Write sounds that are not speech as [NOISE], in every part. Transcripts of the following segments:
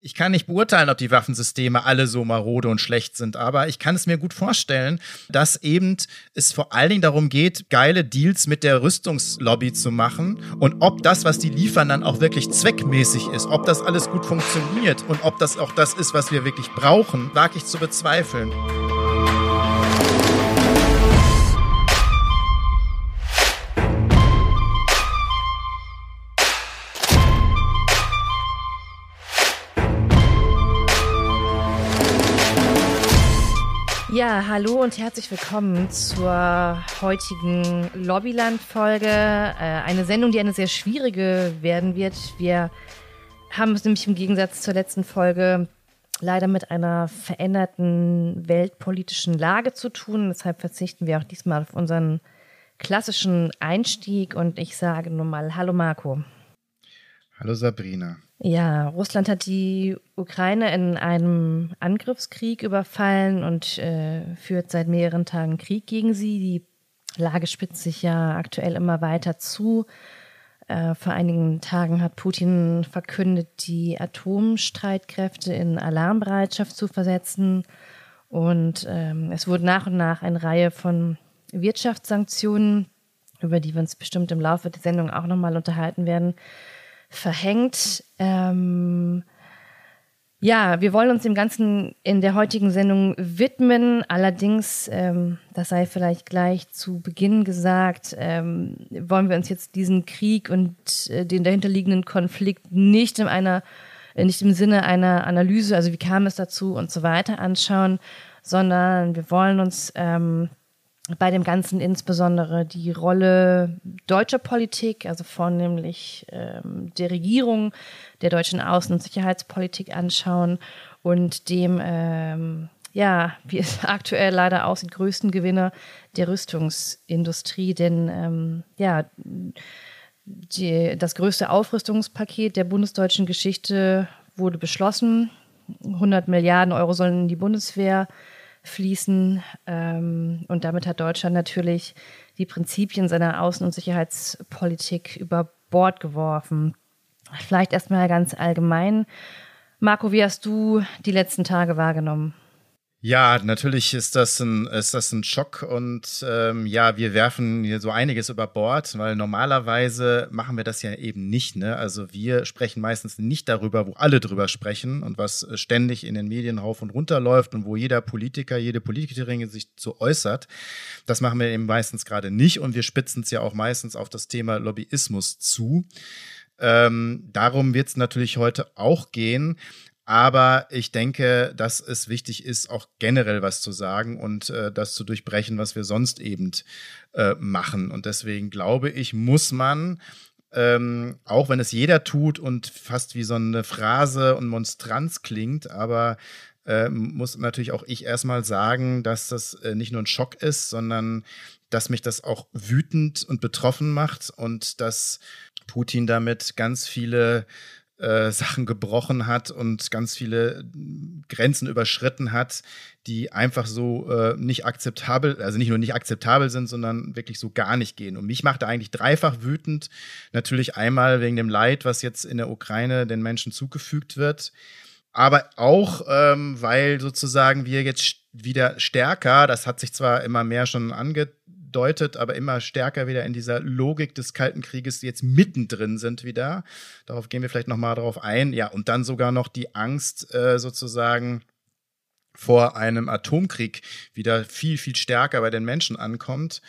Ich kann nicht beurteilen, ob die Waffensysteme alle so marode und schlecht sind, aber ich kann es mir gut vorstellen, dass eben es vor allen Dingen darum geht, geile Deals mit der Rüstungslobby zu machen und ob das, was die liefern, dann auch wirklich zweckmäßig ist, ob das alles gut funktioniert und ob das auch das ist, was wir wirklich brauchen, wage ich zu bezweifeln. Hallo und herzlich willkommen zur heutigen Lobbyland-Folge. Äh, eine Sendung, die eine sehr schwierige werden wird. Wir haben es nämlich im Gegensatz zur letzten Folge leider mit einer veränderten weltpolitischen Lage zu tun. Deshalb verzichten wir auch diesmal auf unseren klassischen Einstieg und ich sage nun mal Hallo Marco. Hallo Sabrina. Ja, Russland hat die Ukraine in einem Angriffskrieg überfallen und äh, führt seit mehreren Tagen Krieg gegen sie. Die Lage spitzt sich ja aktuell immer weiter zu. Äh, vor einigen Tagen hat Putin verkündet, die Atomstreitkräfte in Alarmbereitschaft zu versetzen. Und ähm, es wurde nach und nach eine Reihe von Wirtschaftssanktionen, über die wir uns bestimmt im Laufe der Sendung auch nochmal unterhalten werden, verhängt. Ähm, ja, wir wollen uns dem Ganzen in der heutigen Sendung widmen. Allerdings, ähm, das sei vielleicht gleich zu Beginn gesagt, ähm, wollen wir uns jetzt diesen Krieg und äh, den dahinterliegenden Konflikt nicht in einer, nicht im Sinne einer Analyse, also wie kam es dazu und so weiter anschauen, sondern wir wollen uns ähm, bei dem Ganzen insbesondere die Rolle deutscher Politik, also vornehmlich ähm, der Regierung, der deutschen Außen- und Sicherheitspolitik anschauen und dem, ähm, ja, wie es [LAUGHS] aktuell leider aussieht, größten Gewinner der Rüstungsindustrie. Denn, ähm, ja, die, das größte Aufrüstungspaket der bundesdeutschen Geschichte wurde beschlossen. 100 Milliarden Euro sollen in die Bundeswehr fließen. Ähm, und damit hat Deutschland natürlich die Prinzipien seiner Außen- und Sicherheitspolitik über Bord geworfen. Vielleicht erstmal ganz allgemein. Marco, wie hast du die letzten Tage wahrgenommen? Ja, natürlich ist das ein, ist das ein Schock und ähm, ja, wir werfen hier so einiges über Bord, weil normalerweise machen wir das ja eben nicht. Ne? Also wir sprechen meistens nicht darüber, wo alle drüber sprechen und was ständig in den Medien rauf und runter läuft und wo jeder Politiker, jede Politikerin sich zu äußert. Das machen wir eben meistens gerade nicht und wir spitzen es ja auch meistens auf das Thema Lobbyismus zu. Ähm, darum wird es natürlich heute auch gehen. Aber ich denke, dass es wichtig ist, auch generell was zu sagen und äh, das zu durchbrechen, was wir sonst eben äh, machen. Und deswegen glaube ich, muss man, ähm, auch wenn es jeder tut und fast wie so eine Phrase und Monstranz klingt, aber äh, muss natürlich auch ich erstmal sagen, dass das äh, nicht nur ein Schock ist, sondern dass mich das auch wütend und betroffen macht und dass Putin damit ganz viele äh, Sachen gebrochen hat und ganz viele Grenzen überschritten hat, die einfach so äh, nicht akzeptabel, also nicht nur nicht akzeptabel sind, sondern wirklich so gar nicht gehen. Und mich macht er eigentlich dreifach wütend. Natürlich einmal wegen dem Leid, was jetzt in der Ukraine den Menschen zugefügt wird, aber auch, ähm, weil sozusagen wir jetzt wieder stärker, das hat sich zwar immer mehr schon ange deutet, aber immer stärker wieder in dieser Logik des Kalten Krieges jetzt mittendrin sind wieder. Darauf gehen wir vielleicht noch mal darauf ein. Ja, und dann sogar noch die Angst äh, sozusagen vor einem Atomkrieg wieder viel, viel stärker bei den Menschen ankommt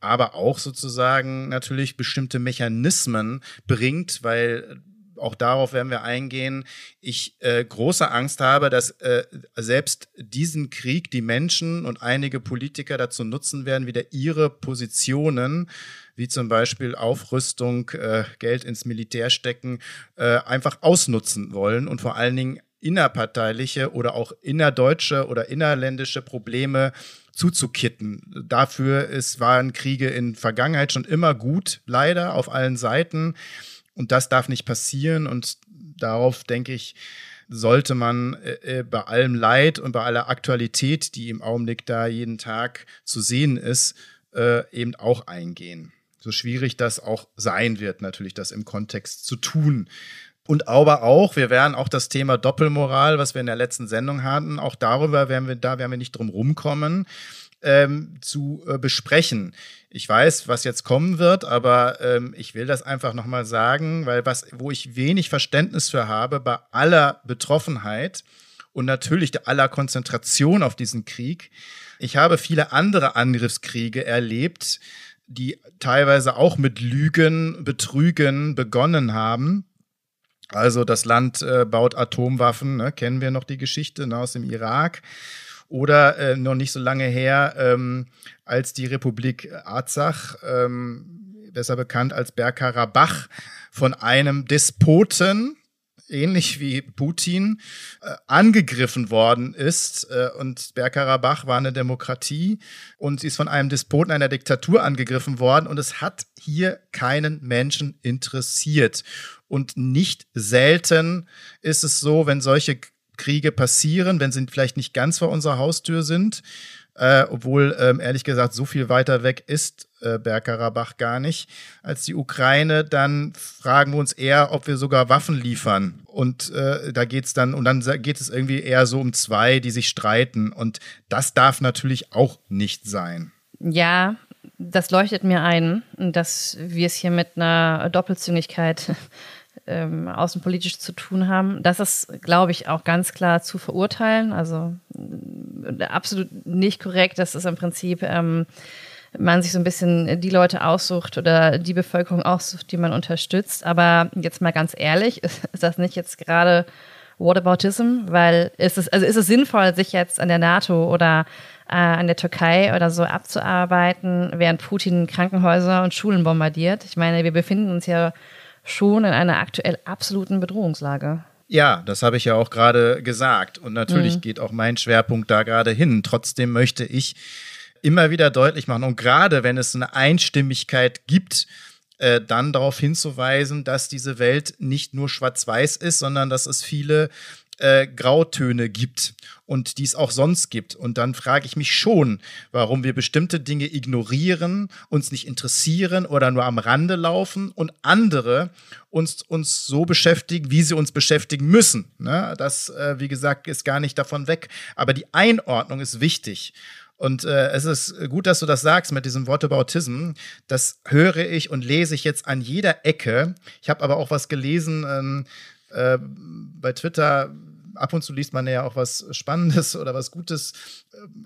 aber auch sozusagen natürlich bestimmte Mechanismen bringt, weil auch darauf werden wir eingehen, ich äh, große Angst habe, dass äh, selbst diesen Krieg die Menschen und einige Politiker dazu nutzen werden, wieder ihre Positionen, wie zum Beispiel Aufrüstung, äh, Geld ins Militär stecken, äh, einfach ausnutzen wollen und vor allen Dingen innerparteiliche oder auch innerdeutsche oder innerländische Probleme zuzukitten. Dafür ist, waren Kriege in Vergangenheit schon immer gut, leider auf allen Seiten. Und das darf nicht passieren. Und darauf, denke ich, sollte man äh, äh, bei allem Leid und bei aller Aktualität, die im Augenblick da jeden Tag zu sehen ist, äh, eben auch eingehen. So schwierig das auch sein wird, natürlich das im Kontext zu tun. Und aber auch, wir werden auch das Thema Doppelmoral, was wir in der letzten Sendung hatten, auch darüber werden wir, da werden wir nicht drum rumkommen, ähm, zu äh, besprechen. Ich weiß, was jetzt kommen wird, aber ähm, ich will das einfach nochmal sagen, weil was, wo ich wenig Verständnis für habe, bei aller Betroffenheit und natürlich aller Konzentration auf diesen Krieg, ich habe viele andere Angriffskriege erlebt, die teilweise auch mit Lügen, Betrügen begonnen haben also das Land äh, baut Atomwaffen, ne? kennen wir noch die Geschichte ne, aus dem Irak. Oder äh, noch nicht so lange her, ähm, als die Republik Arzach, ähm, besser bekannt als Bergkarabach, von einem Despoten, ähnlich wie Putin, äh, angegriffen worden ist. Äh, und Bergkarabach war eine Demokratie und sie ist von einem Despoten einer Diktatur angegriffen worden. Und es hat hier keinen Menschen interessiert. Und nicht selten ist es so, wenn solche Kriege passieren, wenn sie vielleicht nicht ganz vor unserer Haustür sind, äh, obwohl ähm, ehrlich gesagt so viel weiter weg ist äh, Bergkarabach gar nicht als die Ukraine, dann fragen wir uns eher, ob wir sogar Waffen liefern. Und äh, da geht's dann, und dann geht es irgendwie eher so um zwei, die sich streiten. Und das darf natürlich auch nicht sein. Ja, das leuchtet mir ein, dass wir es hier mit einer Doppelzüngigkeit ähm, außenpolitisch zu tun haben. Das ist, glaube ich, auch ganz klar zu verurteilen. Also äh, absolut nicht korrekt. Das ist im Prinzip ähm, man sich so ein bisschen die Leute aussucht oder die Bevölkerung aussucht, die man unterstützt. Aber jetzt mal ganz ehrlich, [LAUGHS] ist, das nicht jetzt gerade Whataboutism? Weil ist es, also ist es sinnvoll, sich jetzt an der NATO oder äh, an der Türkei oder so abzuarbeiten, während Putin Krankenhäuser und Schulen bombardiert? Ich meine, wir befinden uns ja schon in einer aktuell absoluten Bedrohungslage. Ja, das habe ich ja auch gerade gesagt. Und natürlich mhm. geht auch mein Schwerpunkt da gerade hin. Trotzdem möchte ich immer wieder deutlich machen. Und gerade wenn es eine Einstimmigkeit gibt, äh, dann darauf hinzuweisen, dass diese Welt nicht nur schwarz-weiß ist, sondern dass es viele äh, Grautöne gibt und die es auch sonst gibt. Und dann frage ich mich schon, warum wir bestimmte Dinge ignorieren, uns nicht interessieren oder nur am Rande laufen und andere uns, uns so beschäftigen, wie sie uns beschäftigen müssen. Ne? Das, äh, wie gesagt, ist gar nicht davon weg. Aber die Einordnung ist wichtig. Und äh, es ist gut, dass du das sagst mit diesem Whataboutism. Das höre ich und lese ich jetzt an jeder Ecke. Ich habe aber auch was gelesen ähm, äh, bei Twitter, ab und zu liest man ja auch was Spannendes oder was Gutes.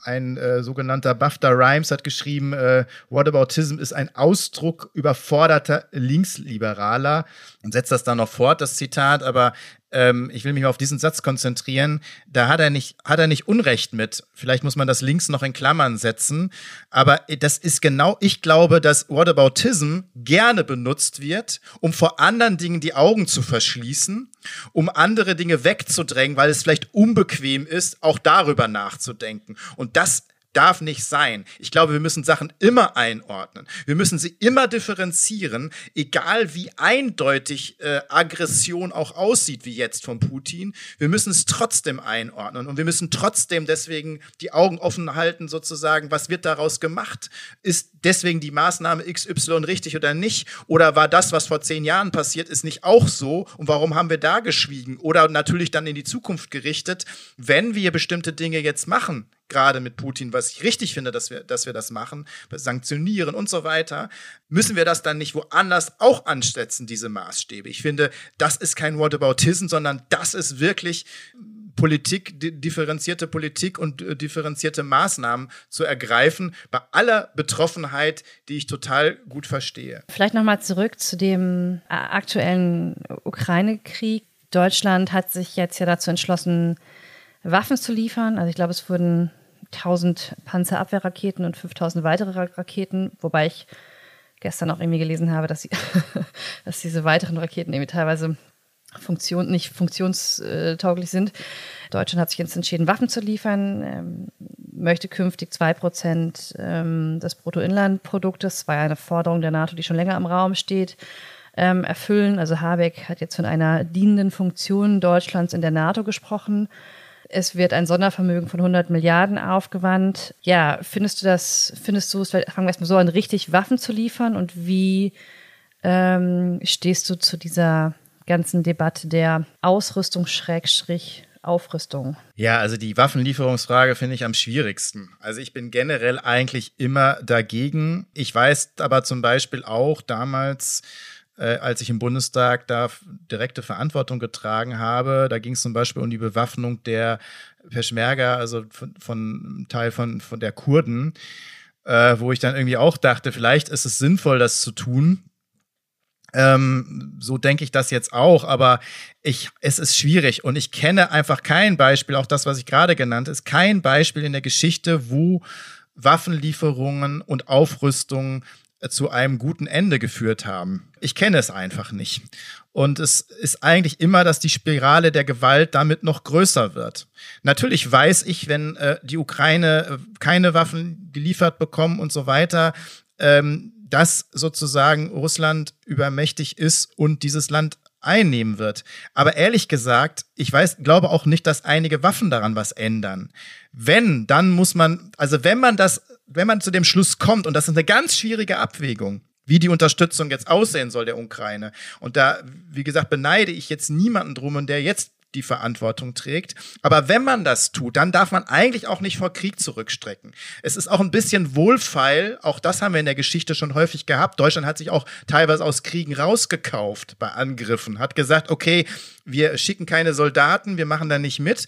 Ein äh, sogenannter BAFTA Rhymes hat geschrieben, äh, Whataboutism ist ein Ausdruck überforderter Linksliberaler und setzt das dann noch fort, das Zitat, aber ähm, ich will mich mal auf diesen Satz konzentrieren, da hat er nicht, hat er nicht Unrecht mit. Vielleicht muss man das links noch in Klammern setzen. Aber das ist genau, ich glaube, dass Whataboutism gerne benutzt wird, um vor anderen Dingen die Augen zu verschließen, um andere Dinge wegzudrängen, weil es vielleicht unbequem ist, auch darüber nachzudenken. Und das darf nicht sein. Ich glaube, wir müssen Sachen immer einordnen. Wir müssen sie immer differenzieren, egal wie eindeutig äh, Aggression auch aussieht, wie jetzt von Putin. Wir müssen es trotzdem einordnen und wir müssen trotzdem deswegen die Augen offen halten, sozusagen, was wird daraus gemacht? Ist deswegen die Maßnahme XY richtig oder nicht? Oder war das, was vor zehn Jahren passiert ist, nicht auch so? Und warum haben wir da geschwiegen? Oder natürlich dann in die Zukunft gerichtet, wenn wir bestimmte Dinge jetzt machen, gerade mit Putin, was ich richtig finde, dass wir, dass wir das machen, sanktionieren und so weiter, müssen wir das dann nicht woanders auch ansetzen, diese Maßstäbe. Ich finde, das ist kein Whataboutism, sondern das ist wirklich Politik, differenzierte Politik und äh, differenzierte Maßnahmen zu ergreifen, bei aller Betroffenheit, die ich total gut verstehe. Vielleicht nochmal zurück zu dem äh, aktuellen Ukraine-Krieg. Deutschland hat sich jetzt ja dazu entschlossen, Waffen zu liefern. Also ich glaube, es wurden 1000 Panzerabwehrraketen und 5000 weitere Raketen, wobei ich gestern auch irgendwie gelesen habe, dass, sie, [LAUGHS] dass diese weiteren Raketen irgendwie teilweise Funktion, nicht funktionstauglich sind. Deutschland hat sich jetzt entschieden, Waffen zu liefern, ähm, möchte künftig 2% ähm, des Bruttoinlandproduktes, war ja eine Forderung der NATO, die schon länger im Raum steht, ähm, erfüllen. Also Habeck hat jetzt von einer dienenden Funktion Deutschlands in der NATO gesprochen. Es wird ein Sondervermögen von 100 Milliarden aufgewandt. Ja, findest du das, findest du es, fangen wir erstmal so an, richtig Waffen zu liefern und wie ähm, stehst du zu dieser ganzen Debatte der Ausrüstung Schrägstrich Aufrüstung? Ja, also die Waffenlieferungsfrage finde ich am schwierigsten. Also ich bin generell eigentlich immer dagegen. Ich weiß aber zum Beispiel auch damals, äh, als ich im Bundestag da direkte Verantwortung getragen habe, da ging es zum Beispiel um die Bewaffnung der Peschmerga, also von, von Teil von, von der Kurden, äh, wo ich dann irgendwie auch dachte, vielleicht ist es sinnvoll, das zu tun. Ähm, so denke ich das jetzt auch, aber ich, es ist schwierig und ich kenne einfach kein Beispiel, auch das, was ich gerade genannt ist, kein Beispiel in der Geschichte, wo Waffenlieferungen und Aufrüstung äh, zu einem guten Ende geführt haben. Ich kenne es einfach nicht. Und es ist eigentlich immer, dass die Spirale der Gewalt damit noch größer wird. Natürlich weiß ich, wenn äh, die Ukraine äh, keine Waffen geliefert bekommen und so weiter, ähm, dass sozusagen Russland übermächtig ist und dieses Land einnehmen wird. Aber ehrlich gesagt, ich weiß, glaube auch nicht, dass einige Waffen daran was ändern. Wenn, dann muss man, also wenn man das, wenn man zu dem Schluss kommt, und das ist eine ganz schwierige Abwägung, wie die Unterstützung jetzt aussehen soll der Ukraine. Und da, wie gesagt, beneide ich jetzt niemanden drum und der jetzt die Verantwortung trägt. Aber wenn man das tut, dann darf man eigentlich auch nicht vor Krieg zurückstrecken. Es ist auch ein bisschen wohlfeil, auch das haben wir in der Geschichte schon häufig gehabt. Deutschland hat sich auch teilweise aus Kriegen rausgekauft bei Angriffen, hat gesagt, okay, wir schicken keine Soldaten, wir machen da nicht mit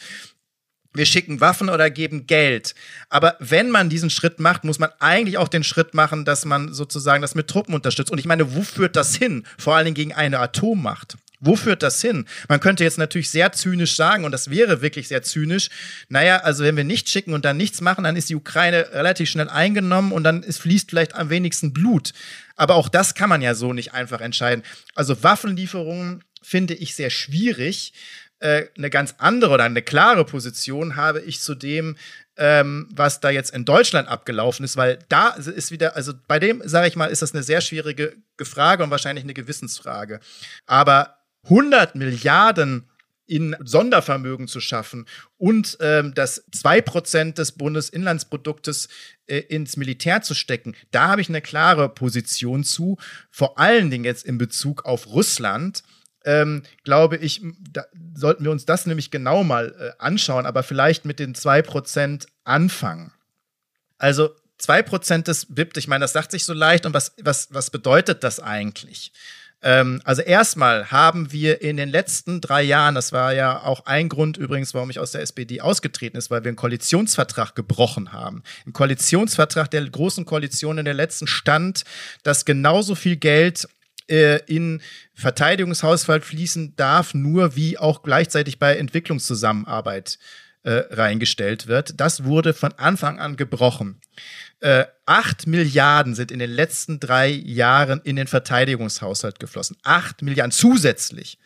wir schicken Waffen oder geben Geld. Aber wenn man diesen Schritt macht, muss man eigentlich auch den Schritt machen, dass man sozusagen das mit Truppen unterstützt. Und ich meine, wo führt das hin? Vor allen Dingen gegen eine Atommacht. Wo führt das hin? Man könnte jetzt natürlich sehr zynisch sagen, und das wäre wirklich sehr zynisch, naja, also wenn wir nichts schicken und dann nichts machen, dann ist die Ukraine relativ schnell eingenommen und dann ist, fließt vielleicht am wenigsten Blut. Aber auch das kann man ja so nicht einfach entscheiden. Also Waffenlieferungen finde ich sehr schwierig. Äh, eine ganz andere oder eine klare Position habe ich zu dem, ähm, was da jetzt in Deutschland abgelaufen ist, weil da ist wieder, also bei dem, sage ich mal, ist das eine sehr schwierige Frage und wahrscheinlich eine Gewissensfrage. Aber 100 Milliarden in Sondervermögen zu schaffen und ähm, das 2% des Bundesinlandsproduktes äh, ins Militär zu stecken, da habe ich eine klare Position zu, vor allen Dingen jetzt in Bezug auf Russland. Ähm, glaube ich, sollten wir uns das nämlich genau mal äh, anschauen, aber vielleicht mit den 2% anfangen. Also 2% des BIP, ich meine, das sagt sich so leicht und was, was, was bedeutet das eigentlich? Ähm, also erstmal haben wir in den letzten drei Jahren, das war ja auch ein Grund übrigens, warum ich aus der SPD ausgetreten ist, weil wir einen Koalitionsvertrag gebrochen haben. Im Koalitionsvertrag der großen Koalition in der letzten stand, dass genauso viel Geld äh, in Verteidigungshaushalt fließen darf, nur wie auch gleichzeitig bei Entwicklungszusammenarbeit äh, reingestellt wird. Das wurde von Anfang an gebrochen. Äh, acht Milliarden sind in den letzten drei Jahren in den Verteidigungshaushalt geflossen. Acht Milliarden zusätzlich.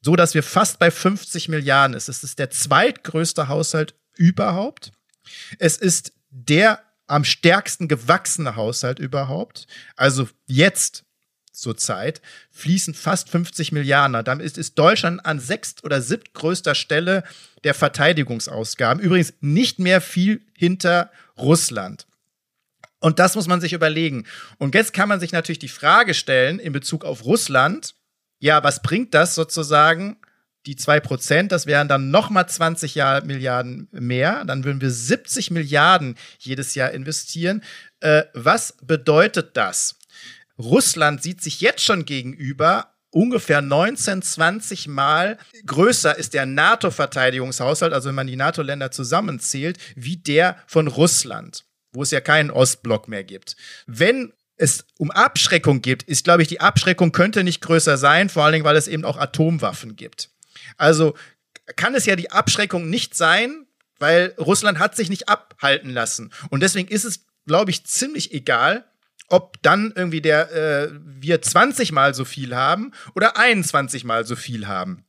So dass wir fast bei 50 Milliarden ist. Es ist der zweitgrößte Haushalt überhaupt. Es ist der am stärksten gewachsene Haushalt überhaupt. Also jetzt zur Zeit fließen fast 50 Milliarden. Damit ist, ist Deutschland an sechst- oder siebtgrößter Stelle der Verteidigungsausgaben. Übrigens nicht mehr viel hinter Russland. Und das muss man sich überlegen. Und jetzt kann man sich natürlich die Frage stellen in Bezug auf Russland, ja, was bringt das sozusagen? Die zwei Prozent, das wären dann nochmal 20 Jahr Milliarden mehr. Dann würden wir 70 Milliarden jedes Jahr investieren. Äh, was bedeutet das? Russland sieht sich jetzt schon gegenüber ungefähr 19, 20 Mal größer ist der NATO-Verteidigungshaushalt, also wenn man die NATO-Länder zusammenzählt, wie der von Russland wo es ja keinen Ostblock mehr gibt. Wenn es um Abschreckung geht, ist, glaube ich, die Abschreckung könnte nicht größer sein, vor allen Dingen, weil es eben auch Atomwaffen gibt. Also kann es ja die Abschreckung nicht sein, weil Russland hat sich nicht abhalten lassen. Und deswegen ist es, glaube ich, ziemlich egal, ob dann irgendwie der äh, wir 20 mal so viel haben oder 21 mal so viel haben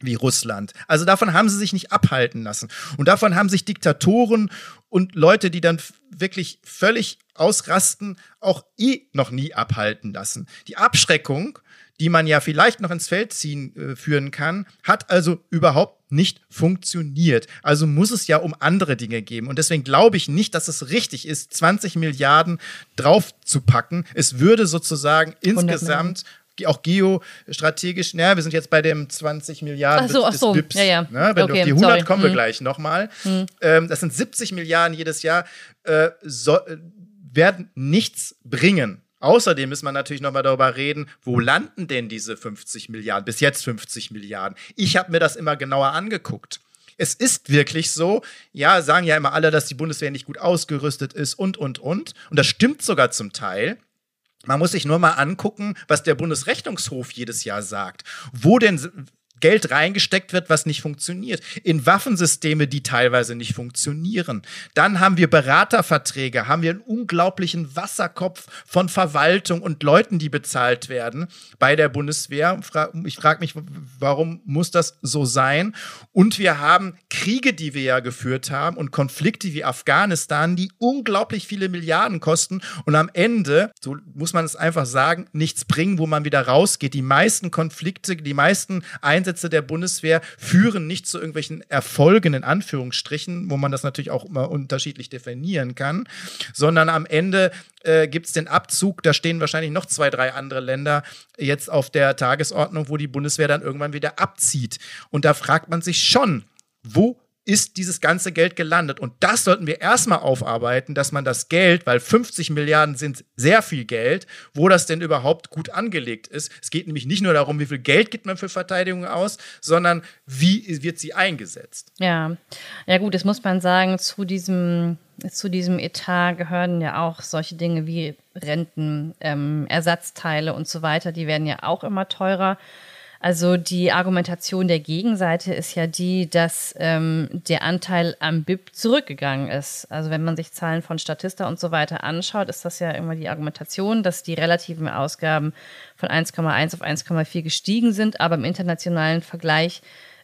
wie Russland. Also davon haben sie sich nicht abhalten lassen. Und davon haben sich Diktatoren und Leute, die dann wirklich völlig ausrasten, auch eh noch nie abhalten lassen. Die Abschreckung, die man ja vielleicht noch ins Feld ziehen äh, führen kann, hat also überhaupt nicht funktioniert. Also muss es ja um andere Dinge geben. Und deswegen glaube ich nicht, dass es richtig ist, 20 Milliarden draufzupacken. Es würde sozusagen insgesamt auch geostrategisch, naja, wir sind jetzt bei dem 20 Milliarden ach so, ach so. BIPs. Ja, ja. Ne? Wenn okay, du auf die 100 sorry. kommen wir hm. gleich nochmal. Hm. Ähm, das sind 70 Milliarden jedes Jahr, äh, so, werden nichts bringen. Außerdem müssen wir natürlich nochmal darüber reden, wo landen denn diese 50 Milliarden, bis jetzt 50 Milliarden. Ich habe mir das immer genauer angeguckt. Es ist wirklich so, ja, sagen ja immer alle, dass die Bundeswehr nicht gut ausgerüstet ist und, und, und. Und das stimmt sogar zum Teil. Man muss sich nur mal angucken, was der Bundesrechnungshof jedes Jahr sagt. Wo denn Geld reingesteckt wird, was nicht funktioniert. In Waffensysteme, die teilweise nicht funktionieren. Dann haben wir Beraterverträge, haben wir einen unglaublichen Wasserkopf von Verwaltung und Leuten, die bezahlt werden bei der Bundeswehr. Ich frage mich, warum muss das so sein? Und wir haben Kriege, die wir ja geführt haben und Konflikte wie Afghanistan, die unglaublich viele Milliarden kosten und am Ende, so muss man es einfach sagen, nichts bringen, wo man wieder rausgeht. Die meisten Konflikte, die meisten Einsätze Einsätze der Bundeswehr führen nicht zu irgendwelchen Erfolgen in Anführungsstrichen, wo man das natürlich auch immer unterschiedlich definieren kann, sondern am Ende äh, gibt es den Abzug, da stehen wahrscheinlich noch zwei, drei andere Länder jetzt auf der Tagesordnung, wo die Bundeswehr dann irgendwann wieder abzieht. Und da fragt man sich schon, wo ist dieses ganze Geld gelandet? Und das sollten wir erstmal aufarbeiten, dass man das Geld, weil 50 Milliarden sind sehr viel Geld, wo das denn überhaupt gut angelegt ist. Es geht nämlich nicht nur darum, wie viel Geld gibt man für Verteidigung aus, sondern wie wird sie eingesetzt. Ja, ja gut, das muss man sagen, zu diesem, zu diesem Etat gehören ja auch solche Dinge wie Renten, ähm, Ersatzteile und so weiter, die werden ja auch immer teurer. Also die Argumentation der Gegenseite ist ja die, dass ähm, der Anteil am BIP zurückgegangen ist. Also wenn man sich Zahlen von Statista und so weiter anschaut, ist das ja immer die Argumentation, dass die relativen Ausgaben von 1,1 auf 1,4 gestiegen sind, aber im internationalen Vergleich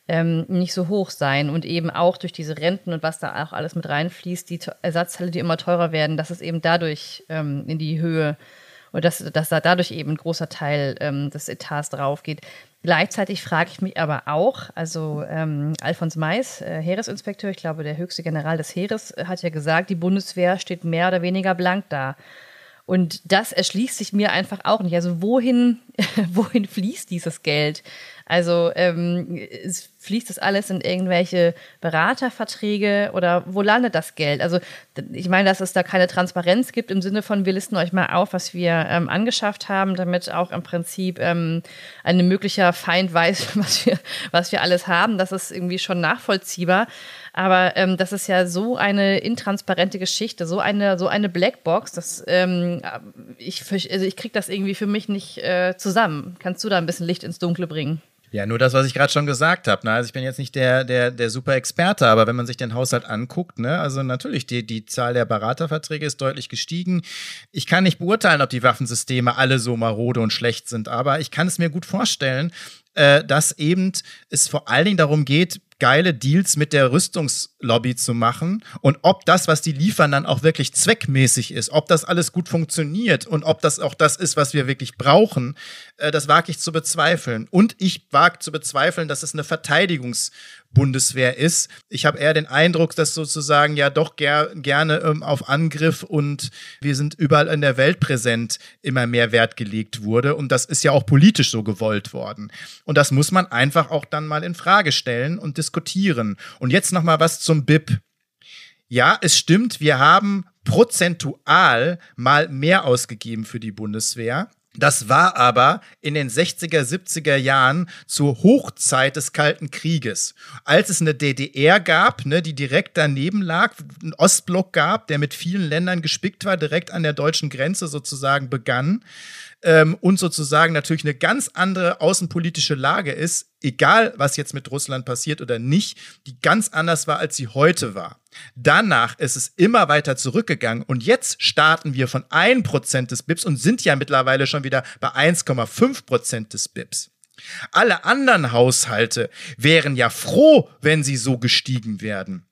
ähm, nicht so hoch sein und eben auch durch diese Renten und was da auch alles mit reinfließt, die Ersatzteile, die immer teurer werden, dass es eben dadurch ähm, in die Höhe und dass, dass da dadurch eben ein großer Teil ähm, des Etats drauf geht. Gleichzeitig frage ich mich aber auch, also ähm, Alfons Mais, äh, Heeresinspekteur, ich glaube der höchste General des Heeres, hat ja gesagt, die Bundeswehr steht mehr oder weniger blank da. Und das erschließt sich mir einfach auch nicht. Also wohin, [LAUGHS] wohin fließt dieses Geld? Also ähm, fließt das alles in irgendwelche Beraterverträge oder wo landet das Geld? Also ich meine, dass es da keine Transparenz gibt im Sinne von, wir listen euch mal auf, was wir ähm, angeschafft haben, damit auch im Prinzip ähm, ein möglicher Feind weiß, [LAUGHS] was wir, was wir alles haben. Das ist irgendwie schon nachvollziehbar. Aber ähm, das ist ja so eine intransparente Geschichte, so eine, so eine Blackbox, dass ähm, ich, also ich kriege das irgendwie für mich nicht äh, zusammen. Kannst du da ein bisschen Licht ins Dunkle bringen? Ja, nur das, was ich gerade schon gesagt habe. Ne? Also ich bin jetzt nicht der, der, der super Experte, aber wenn man sich den Haushalt anguckt, ne, also natürlich, die, die Zahl der Beraterverträge ist deutlich gestiegen. Ich kann nicht beurteilen, ob die Waffensysteme alle so marode und schlecht sind, aber ich kann es mir gut vorstellen, äh, dass eben es vor allen Dingen darum geht, geile Deals mit der Rüstungslobby zu machen und ob das, was die liefern, dann auch wirklich zweckmäßig ist, ob das alles gut funktioniert und ob das auch das ist, was wir wirklich brauchen, äh, das wage ich zu bezweifeln. Und ich wage zu bezweifeln, dass es eine Verteidigungsbundeswehr ist. Ich habe eher den Eindruck, dass sozusagen ja doch ger gerne ähm, auf Angriff und wir sind überall in der Welt präsent immer mehr Wert gelegt wurde. Und das ist ja auch politisch so gewollt worden. Und das muss man einfach auch dann mal in Frage stellen und diskutieren. Und jetzt noch mal was zum BIP. Ja, es stimmt, wir haben prozentual mal mehr ausgegeben für die Bundeswehr. Das war aber in den 60er, 70er Jahren zur Hochzeit des Kalten Krieges. Als es eine DDR gab, ne, die direkt daneben lag, einen Ostblock gab, der mit vielen Ländern gespickt war, direkt an der deutschen Grenze sozusagen begann, ähm, und sozusagen natürlich eine ganz andere außenpolitische Lage ist, egal was jetzt mit Russland passiert oder nicht, die ganz anders war, als sie heute war. Danach ist es immer weiter zurückgegangen und jetzt starten wir von 1% des BIPs und sind ja mittlerweile schon wieder bei 1,5% des BIPs. Alle anderen Haushalte wären ja froh, wenn sie so gestiegen werden.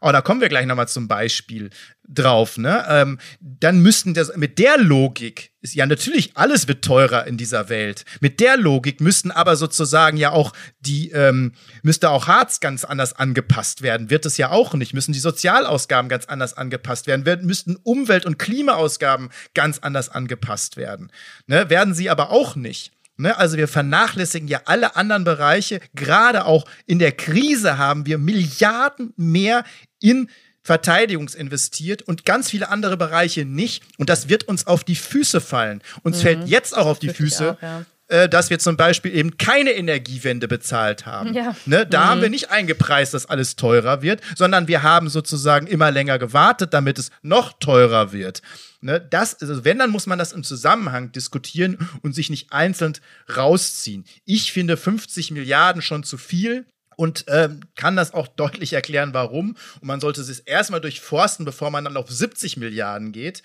Aber da kommen wir gleich nochmal zum Beispiel drauf, ne? Ähm, dann müssten das mit der Logik ist ja natürlich alles wird teurer in dieser Welt. Mit der Logik müssten aber sozusagen ja auch die ähm, müsste auch Harz ganz anders angepasst werden. Wird es ja auch nicht. Müssen die Sozialausgaben ganz anders angepasst werden. Werden, müssten Umwelt- und Klimaausgaben ganz anders angepasst werden. Ne? Werden sie aber auch nicht. Ne? Also wir vernachlässigen ja alle anderen Bereiche. Gerade auch in der Krise haben wir Milliarden mehr in Verteidigungs investiert und ganz viele andere Bereiche nicht. Und das wird uns auf die Füße fallen. Uns mhm. fällt jetzt auch auf die Füße, auch, ja. äh, dass wir zum Beispiel eben keine Energiewende bezahlt haben. Ja. Ne? Da mhm. haben wir nicht eingepreist, dass alles teurer wird, sondern wir haben sozusagen immer länger gewartet, damit es noch teurer wird. Ne? Das, also wenn, dann muss man das im Zusammenhang diskutieren und sich nicht einzeln rausziehen. Ich finde 50 Milliarden schon zu viel und ähm, kann das auch deutlich erklären, warum. Und man sollte es erstmal durchforsten, bevor man dann auf 70 Milliarden geht.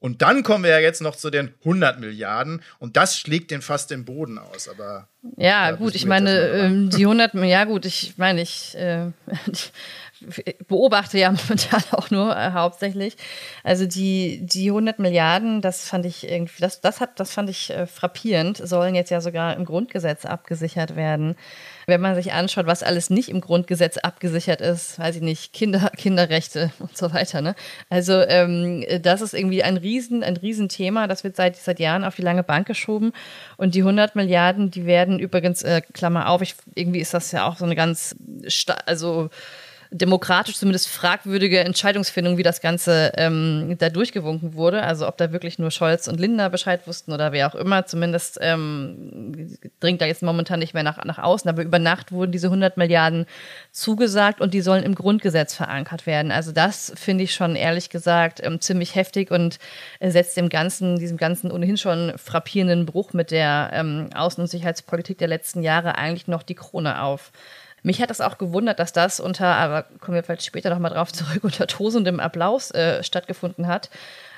Und dann kommen wir ja jetzt noch zu den 100 Milliarden und das schlägt den fast den Boden aus. Aber ja, gut, ich meine, ähm, die 100 Milliarden, ja gut, ich meine, ich, äh, [LAUGHS] beobachte ja momentan [LAUGHS] auch nur äh, hauptsächlich. Also die, die 100 Milliarden, das fand ich irgendwie, das, das hat, das fand ich äh, frappierend, sollen jetzt ja sogar im Grundgesetz abgesichert werden. Wenn man sich anschaut, was alles nicht im Grundgesetz abgesichert ist, weiß ich nicht, Kinder, [LAUGHS] Kinderrechte und so weiter. Ne? Also ähm, das ist irgendwie ein Riesen, ein Riesenthema. Das wird seit, seit Jahren auf die lange Bank geschoben. Und die 100 Milliarden, die werden übrigens, äh, Klammer auf, ich, irgendwie ist das ja auch so eine ganz, also demokratisch zumindest fragwürdige Entscheidungsfindung, wie das Ganze ähm, da durchgewunken wurde. Also ob da wirklich nur Scholz und Lindner Bescheid wussten oder wer auch immer. Zumindest ähm, dringt da jetzt momentan nicht mehr nach, nach außen. Aber über Nacht wurden diese 100 Milliarden zugesagt und die sollen im Grundgesetz verankert werden. Also das finde ich schon ehrlich gesagt ähm, ziemlich heftig und äh, setzt dem ganzen, diesem ganzen ohnehin schon frappierenden Bruch mit der ähm, Außen- und Sicherheitspolitik der letzten Jahre eigentlich noch die Krone auf. Mich hat das auch gewundert, dass das unter, aber kommen wir vielleicht später nochmal drauf zurück, unter tosendem Applaus äh, stattgefunden hat.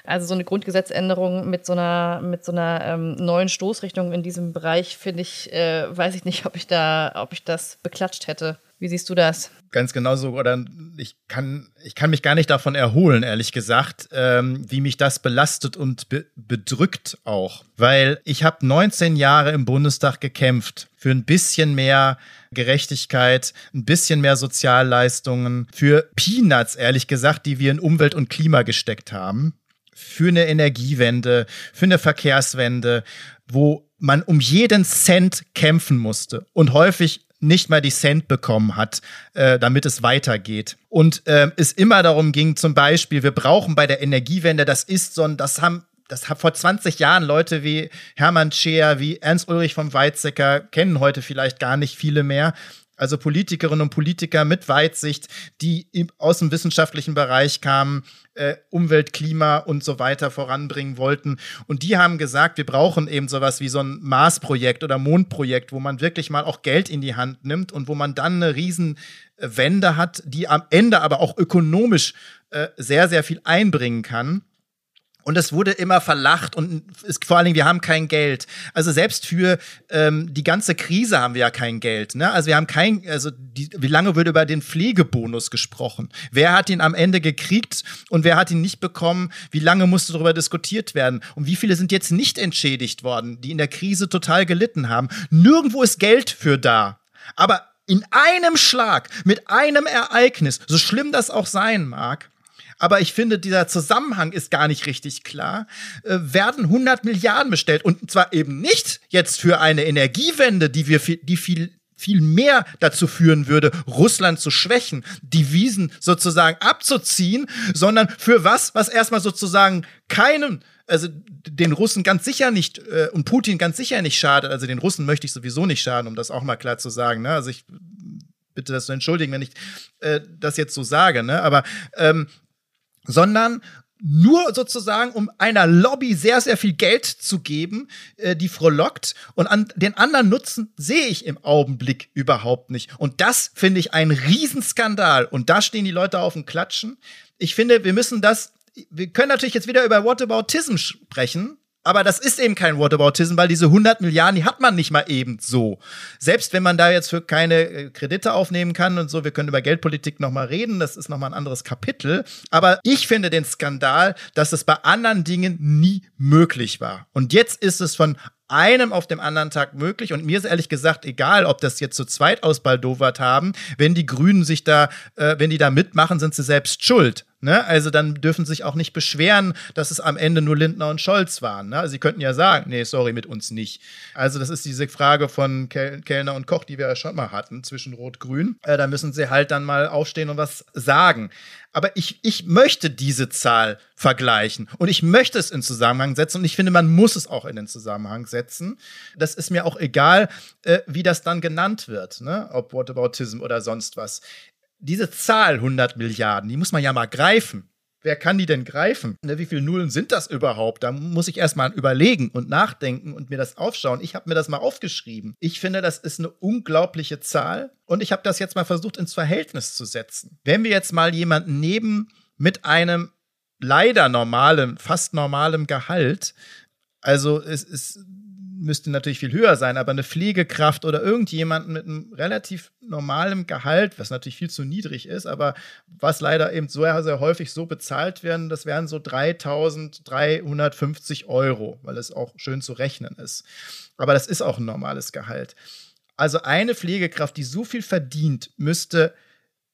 Also so eine Grundgesetzänderung mit so einer, mit so einer ähm, neuen Stoßrichtung in diesem Bereich, finde ich, äh, weiß ich nicht, ob ich da, ob ich das beklatscht hätte. Wie siehst du das? Ganz genauso, oder ich kann, ich kann mich gar nicht davon erholen, ehrlich gesagt, ähm, wie mich das belastet und be bedrückt auch. Weil ich habe 19 Jahre im Bundestag gekämpft für ein bisschen mehr Gerechtigkeit, ein bisschen mehr Sozialleistungen, für Peanuts, ehrlich gesagt, die wir in Umwelt und Klima gesteckt haben, für eine Energiewende, für eine Verkehrswende, wo man um jeden Cent kämpfen musste und häufig nicht mal die Cent bekommen hat, äh, damit es weitergeht. Und äh, es immer darum ging, zum Beispiel, wir brauchen bei der Energiewende, das ist so ein, das haben das hat vor 20 Jahren Leute wie Hermann Scheer, wie Ernst Ulrich vom Weizsäcker, kennen heute vielleicht gar nicht viele mehr. Also Politikerinnen und Politiker mit Weitsicht, die aus dem wissenschaftlichen Bereich kamen, äh, Umwelt, Klima und so weiter voranbringen wollten. Und die haben gesagt, wir brauchen eben sowas wie so ein Mars-Projekt oder Mondprojekt, wo man wirklich mal auch Geld in die Hand nimmt und wo man dann eine Riesenwende hat, die am Ende aber auch ökonomisch äh, sehr, sehr viel einbringen kann. Und es wurde immer verlacht und ist, vor allen Dingen, wir haben kein Geld. Also selbst für ähm, die ganze Krise haben wir ja kein Geld. Ne? Also wir haben kein, also die, wie lange wird über den Pflegebonus gesprochen? Wer hat ihn am Ende gekriegt und wer hat ihn nicht bekommen? Wie lange musste darüber diskutiert werden? Und wie viele sind jetzt nicht entschädigt worden, die in der Krise total gelitten haben? Nirgendwo ist Geld für da. Aber in einem Schlag, mit einem Ereignis, so schlimm das auch sein mag, aber ich finde, dieser Zusammenhang ist gar nicht richtig klar. Äh, werden 100 Milliarden bestellt und zwar eben nicht jetzt für eine Energiewende, die wir, die viel viel mehr dazu führen würde, Russland zu schwächen, Devisen sozusagen abzuziehen, sondern für was, was erstmal sozusagen keinem also den Russen ganz sicher nicht äh, und Putin ganz sicher nicht schadet. Also den Russen möchte ich sowieso nicht schaden, um das auch mal klar zu sagen. Ne? Also ich bitte das zu entschuldigen, wenn ich äh, das jetzt so sage. Ne? Aber ähm, sondern nur sozusagen, um einer Lobby sehr, sehr viel Geld zu geben, äh, die frohlockt. Und an den anderen Nutzen sehe ich im Augenblick überhaupt nicht. Und das finde ich ein Riesenskandal. Und da stehen die Leute auf dem Klatschen. Ich finde, wir müssen das, wir können natürlich jetzt wieder über Whataboutism sprechen. Aber das ist eben kein Whataboutism, weil diese 100 Milliarden, die hat man nicht mal eben so. Selbst wenn man da jetzt für keine äh, Kredite aufnehmen kann und so, wir können über Geldpolitik noch mal reden, das ist noch mal ein anderes Kapitel. Aber ich finde den Skandal, dass es bei anderen Dingen nie möglich war. Und jetzt ist es von einem auf dem anderen Tag möglich. Und mir ist ehrlich gesagt egal, ob das jetzt zu zweit ausbaldowert haben. Wenn die Grünen sich da, äh, wenn die da mitmachen, sind sie selbst schuld. Ne? Also dann dürfen sie sich auch nicht beschweren, dass es am Ende nur Lindner und Scholz waren. Ne? Also sie könnten ja sagen, nee, sorry, mit uns nicht. Also das ist diese Frage von Kel Kellner und Koch, die wir ja schon mal hatten, zwischen Rot-Grün. Äh, da müssen sie halt dann mal aufstehen und was sagen. Aber ich, ich möchte diese Zahl vergleichen und ich möchte es in Zusammenhang setzen und ich finde, man muss es auch in den Zusammenhang setzen. Das ist mir auch egal, äh, wie das dann genannt wird, ne? ob Whataboutism oder sonst was diese Zahl 100 Milliarden, die muss man ja mal greifen. Wer kann die denn greifen? Ne, wie viele Nullen sind das überhaupt? Da muss ich erstmal überlegen und nachdenken und mir das aufschauen. Ich habe mir das mal aufgeschrieben. Ich finde, das ist eine unglaubliche Zahl und ich habe das jetzt mal versucht ins Verhältnis zu setzen. Wenn wir jetzt mal jemanden nehmen mit einem leider normalem, fast normalem Gehalt, also es ist müsste natürlich viel höher sein, aber eine Pflegekraft oder irgendjemanden mit einem relativ normalem Gehalt, was natürlich viel zu niedrig ist, aber was leider eben so sehr häufig so bezahlt werden, das wären so 3350 Euro, weil es auch schön zu rechnen ist. Aber das ist auch ein normales Gehalt. Also eine Pflegekraft, die so viel verdient, müsste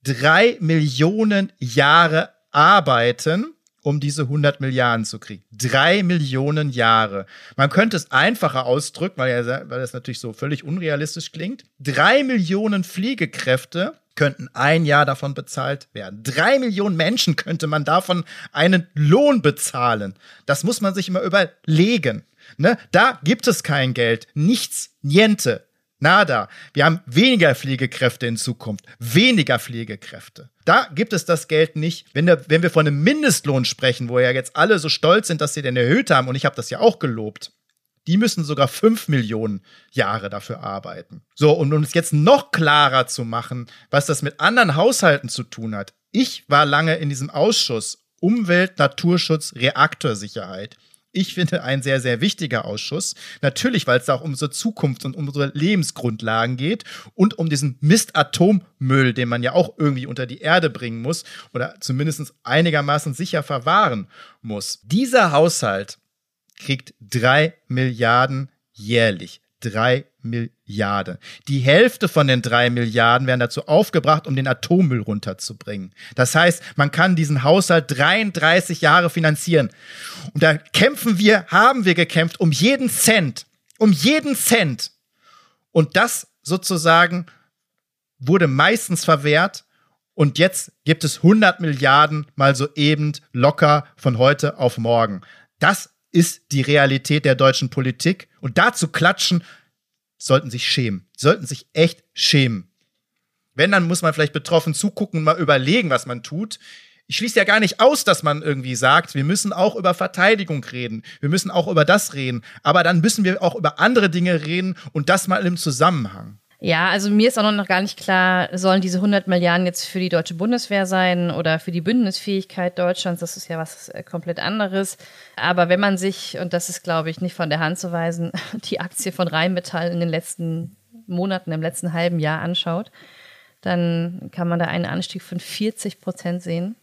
drei Millionen Jahre arbeiten um diese 100 Milliarden zu kriegen. Drei Millionen Jahre. Man könnte es einfacher ausdrücken, weil, ja, weil das natürlich so völlig unrealistisch klingt. Drei Millionen Pflegekräfte könnten ein Jahr davon bezahlt werden. Drei Millionen Menschen könnte man davon einen Lohn bezahlen. Das muss man sich immer überlegen. Ne? Da gibt es kein Geld. Nichts, niente. Nada. Wir haben weniger Pflegekräfte in Zukunft. Weniger Pflegekräfte. Da gibt es das Geld nicht. Wenn, der, wenn wir von einem Mindestlohn sprechen, wo ja jetzt alle so stolz sind, dass sie den erhöht haben, und ich habe das ja auch gelobt, die müssen sogar fünf Millionen Jahre dafür arbeiten. So, und um es jetzt noch klarer zu machen, was das mit anderen Haushalten zu tun hat. Ich war lange in diesem Ausschuss Umwelt, Naturschutz, Reaktorsicherheit ich finde, ein sehr, sehr wichtiger Ausschuss. Natürlich, weil es da auch um unsere Zukunft und um unsere Lebensgrundlagen geht und um diesen Mist-Atommüll, den man ja auch irgendwie unter die Erde bringen muss oder zumindest einigermaßen sicher verwahren muss. Dieser Haushalt kriegt drei Milliarden jährlich. Drei Milliarden. Die Hälfte von den drei Milliarden werden dazu aufgebracht, um den Atommüll runterzubringen. Das heißt, man kann diesen Haushalt 33 Jahre finanzieren. Und da kämpfen wir, haben wir gekämpft um jeden Cent. Um jeden Cent. Und das sozusagen wurde meistens verwehrt. Und jetzt gibt es 100 Milliarden mal so eben locker von heute auf morgen. Das ist die Realität der deutschen Politik. Und dazu klatschen, sollten sich schämen. sollten sich echt schämen. Wenn, dann muss man vielleicht betroffen zugucken und mal überlegen, was man tut. Ich schließe ja gar nicht aus, dass man irgendwie sagt, wir müssen auch über Verteidigung reden. Wir müssen auch über das reden. Aber dann müssen wir auch über andere Dinge reden und das mal im Zusammenhang. Ja, also mir ist auch noch gar nicht klar, sollen diese 100 Milliarden jetzt für die deutsche Bundeswehr sein oder für die Bündnisfähigkeit Deutschlands? Das ist ja was äh, komplett anderes. Aber wenn man sich, und das ist, glaube ich, nicht von der Hand zu weisen, [LAUGHS] die Aktie von Rheinmetall in den letzten Monaten, im letzten halben Jahr anschaut, dann kann man da einen Anstieg von 40 Prozent sehen.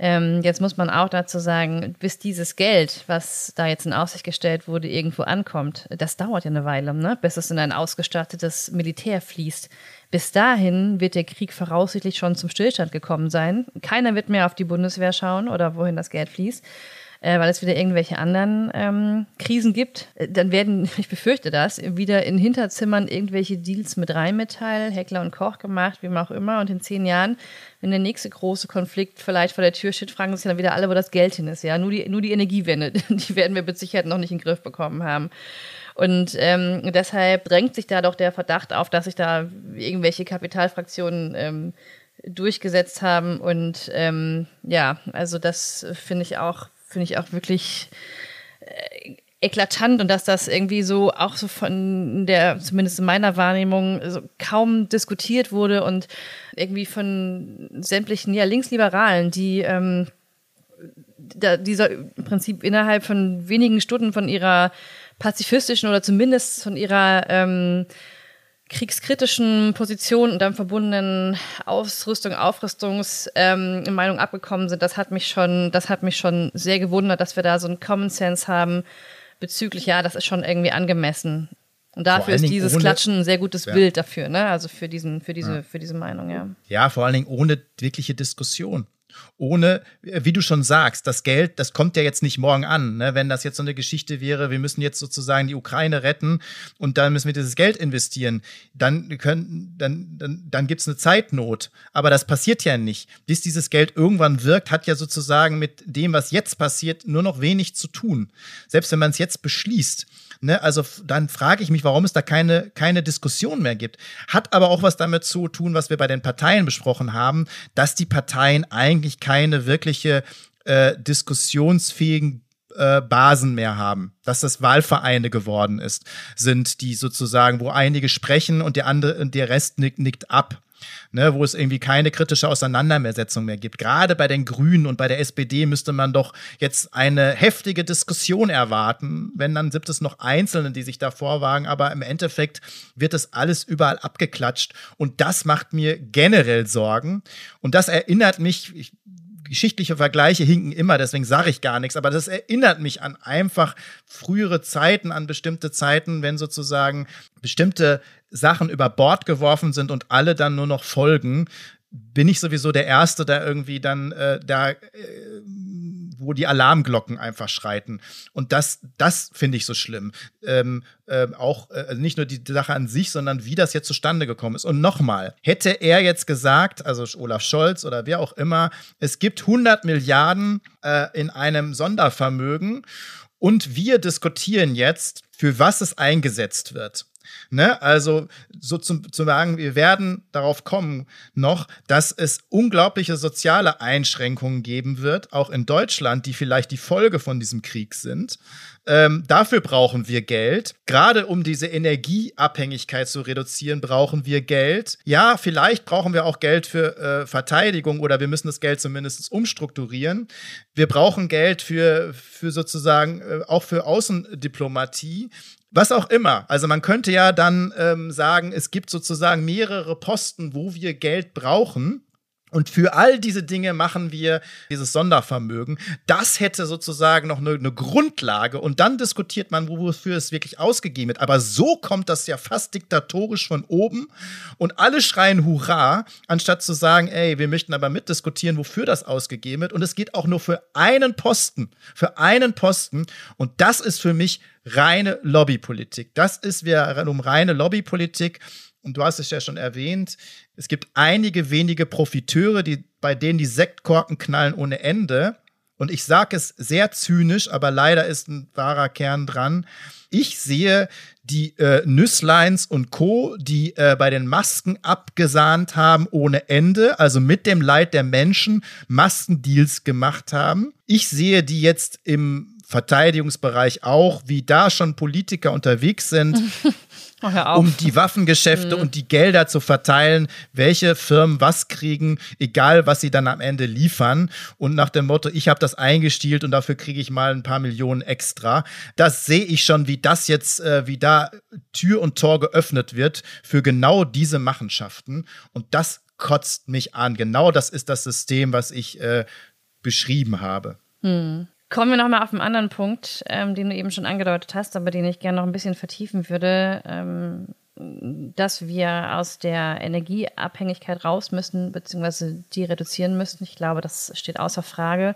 Ähm, jetzt muss man auch dazu sagen, bis dieses Geld, was da jetzt in Aussicht gestellt wurde, irgendwo ankommt, das dauert ja eine Weile, ne? bis es in ein ausgestattetes Militär fließt. Bis dahin wird der Krieg voraussichtlich schon zum Stillstand gekommen sein. Keiner wird mehr auf die Bundeswehr schauen oder wohin das Geld fließt äh, weil es wieder irgendwelche anderen ähm, Krisen gibt, äh, dann werden, [LAUGHS] ich befürchte das, wieder in Hinterzimmern irgendwelche Deals mit Rheinmetall, Heckler und Koch gemacht, wie auch immer. Und in zehn Jahren, wenn der nächste große Konflikt vielleicht vor der Tür steht, fragen sich dann wieder alle, wo das Geld hin ist. Ja, nur die, nur die Energiewende, [LAUGHS] die werden wir mit Sicherheit noch nicht in den Griff bekommen haben. Und ähm, deshalb drängt sich da doch der Verdacht auf, dass sich da irgendwelche Kapitalfraktionen ähm, durchgesetzt haben. Und ähm, ja, also das finde ich auch finde ich auch wirklich äh, eklatant und dass das irgendwie so auch so von der, zumindest in meiner Wahrnehmung, so kaum diskutiert wurde und irgendwie von sämtlichen ja, Linksliberalen, die ähm, da, dieser im Prinzip innerhalb von wenigen Stunden von ihrer pazifistischen oder zumindest von ihrer ähm, kriegskritischen Position und dann verbundenen Ausrüstung, Aufrüstungsmeinung ähm, abgekommen sind, das hat mich schon, das hat mich schon sehr gewundert, dass wir da so einen Common Sense haben bezüglich, ja, das ist schon irgendwie angemessen. Und dafür ist dieses ohne, Klatschen ein sehr gutes ja. Bild dafür, ne? Also für diesen, für diese, ja. für diese Meinung, ja. Ja, vor allen Dingen ohne wirkliche Diskussion. Ohne, wie du schon sagst, das Geld, das kommt ja jetzt nicht morgen an. Ne? Wenn das jetzt so eine Geschichte wäre, wir müssen jetzt sozusagen die Ukraine retten und dann müssen wir dieses Geld investieren, dann können, dann, dann, dann gibt es eine Zeitnot. Aber das passiert ja nicht. Bis dieses Geld irgendwann wirkt, hat ja sozusagen mit dem, was jetzt passiert, nur noch wenig zu tun. Selbst wenn man es jetzt beschließt. Ne? Also dann frage ich mich, warum es da keine, keine Diskussion mehr gibt. Hat aber auch was damit zu tun, was wir bei den Parteien besprochen haben, dass die Parteien eigentlich keine wirkliche äh, diskussionsfähigen äh, Basen mehr haben, dass das Wahlvereine geworden ist, sind die sozusagen, wo einige sprechen und der andere und der Rest nickt, nickt ab ne, wo es irgendwie keine kritische Auseinandersetzung mehr gibt. Gerade bei den Grünen und bei der SPD müsste man doch jetzt eine heftige Diskussion erwarten. Wenn, dann gibt es noch Einzelne, die sich da vorwagen, aber im Endeffekt wird es alles überall abgeklatscht. Und das macht mir generell Sorgen. Und das erinnert mich, ich geschichtliche Vergleiche hinken immer, deswegen sage ich gar nichts, aber das erinnert mich an einfach frühere Zeiten, an bestimmte Zeiten, wenn sozusagen bestimmte Sachen über Bord geworfen sind und alle dann nur noch folgen, bin ich sowieso der Erste, der irgendwie dann äh, da, äh, wo die Alarmglocken einfach schreiten. Und das, das finde ich so schlimm. Ähm, äh, auch äh, also nicht nur die Sache an sich, sondern wie das jetzt zustande gekommen ist. Und nochmal, hätte er jetzt gesagt, also Olaf Scholz oder wer auch immer, es gibt 100 Milliarden äh, in einem Sondervermögen und wir diskutieren jetzt, für was es eingesetzt wird. Ne? Also so zum, zu sagen, wir werden darauf kommen noch, dass es unglaubliche soziale Einschränkungen geben wird, auch in Deutschland, die vielleicht die Folge von diesem Krieg sind. Ähm, dafür brauchen wir Geld. Gerade um diese Energieabhängigkeit zu reduzieren, brauchen wir Geld. Ja, vielleicht brauchen wir auch Geld für äh, Verteidigung oder wir müssen das Geld zumindest umstrukturieren. Wir brauchen Geld für, für sozusagen äh, auch für Außendiplomatie. Was auch immer. Also man könnte ja dann ähm, sagen, es gibt sozusagen mehrere Posten, wo wir Geld brauchen. Und für all diese Dinge machen wir dieses Sondervermögen. Das hätte sozusagen noch eine, eine, Grundlage und dann diskutiert man, wofür es wirklich ausgegeben wird. Aber so kommt das ja fast diktatorisch von oben und alle schreien Hurra, anstatt zu sagen, ey, wir möchten aber mitdiskutieren, wofür das ausgegeben wird. Und es geht auch nur für einen Posten, für einen Posten. Und das ist für mich reine Lobbypolitik. Das ist um reine Lobbypolitik und du hast es ja schon erwähnt, es gibt einige wenige Profiteure, die, bei denen die Sektkorken knallen ohne Ende. Und ich sage es sehr zynisch, aber leider ist ein wahrer Kern dran. Ich sehe die äh, Nüssleins und Co., die äh, bei den Masken abgesahnt haben ohne Ende, also mit dem Leid der Menschen Maskendeals gemacht haben. Ich sehe die jetzt im Verteidigungsbereich auch, wie da schon Politiker unterwegs sind, [LAUGHS] Oh, um die Waffengeschäfte mhm. und die Gelder zu verteilen, welche Firmen was kriegen, egal was sie dann am Ende liefern. Und nach dem Motto, ich habe das eingestielt und dafür kriege ich mal ein paar Millionen extra. Das sehe ich schon, wie das jetzt, äh, wie da Tür und Tor geöffnet wird für genau diese Machenschaften. Und das kotzt mich an. Genau das ist das System, was ich äh, beschrieben habe. Hm. Kommen wir nochmal auf einen anderen Punkt, ähm, den du eben schon angedeutet hast, aber den ich gerne noch ein bisschen vertiefen würde, ähm, dass wir aus der Energieabhängigkeit raus müssen, beziehungsweise die reduzieren müssen. Ich glaube, das steht außer Frage.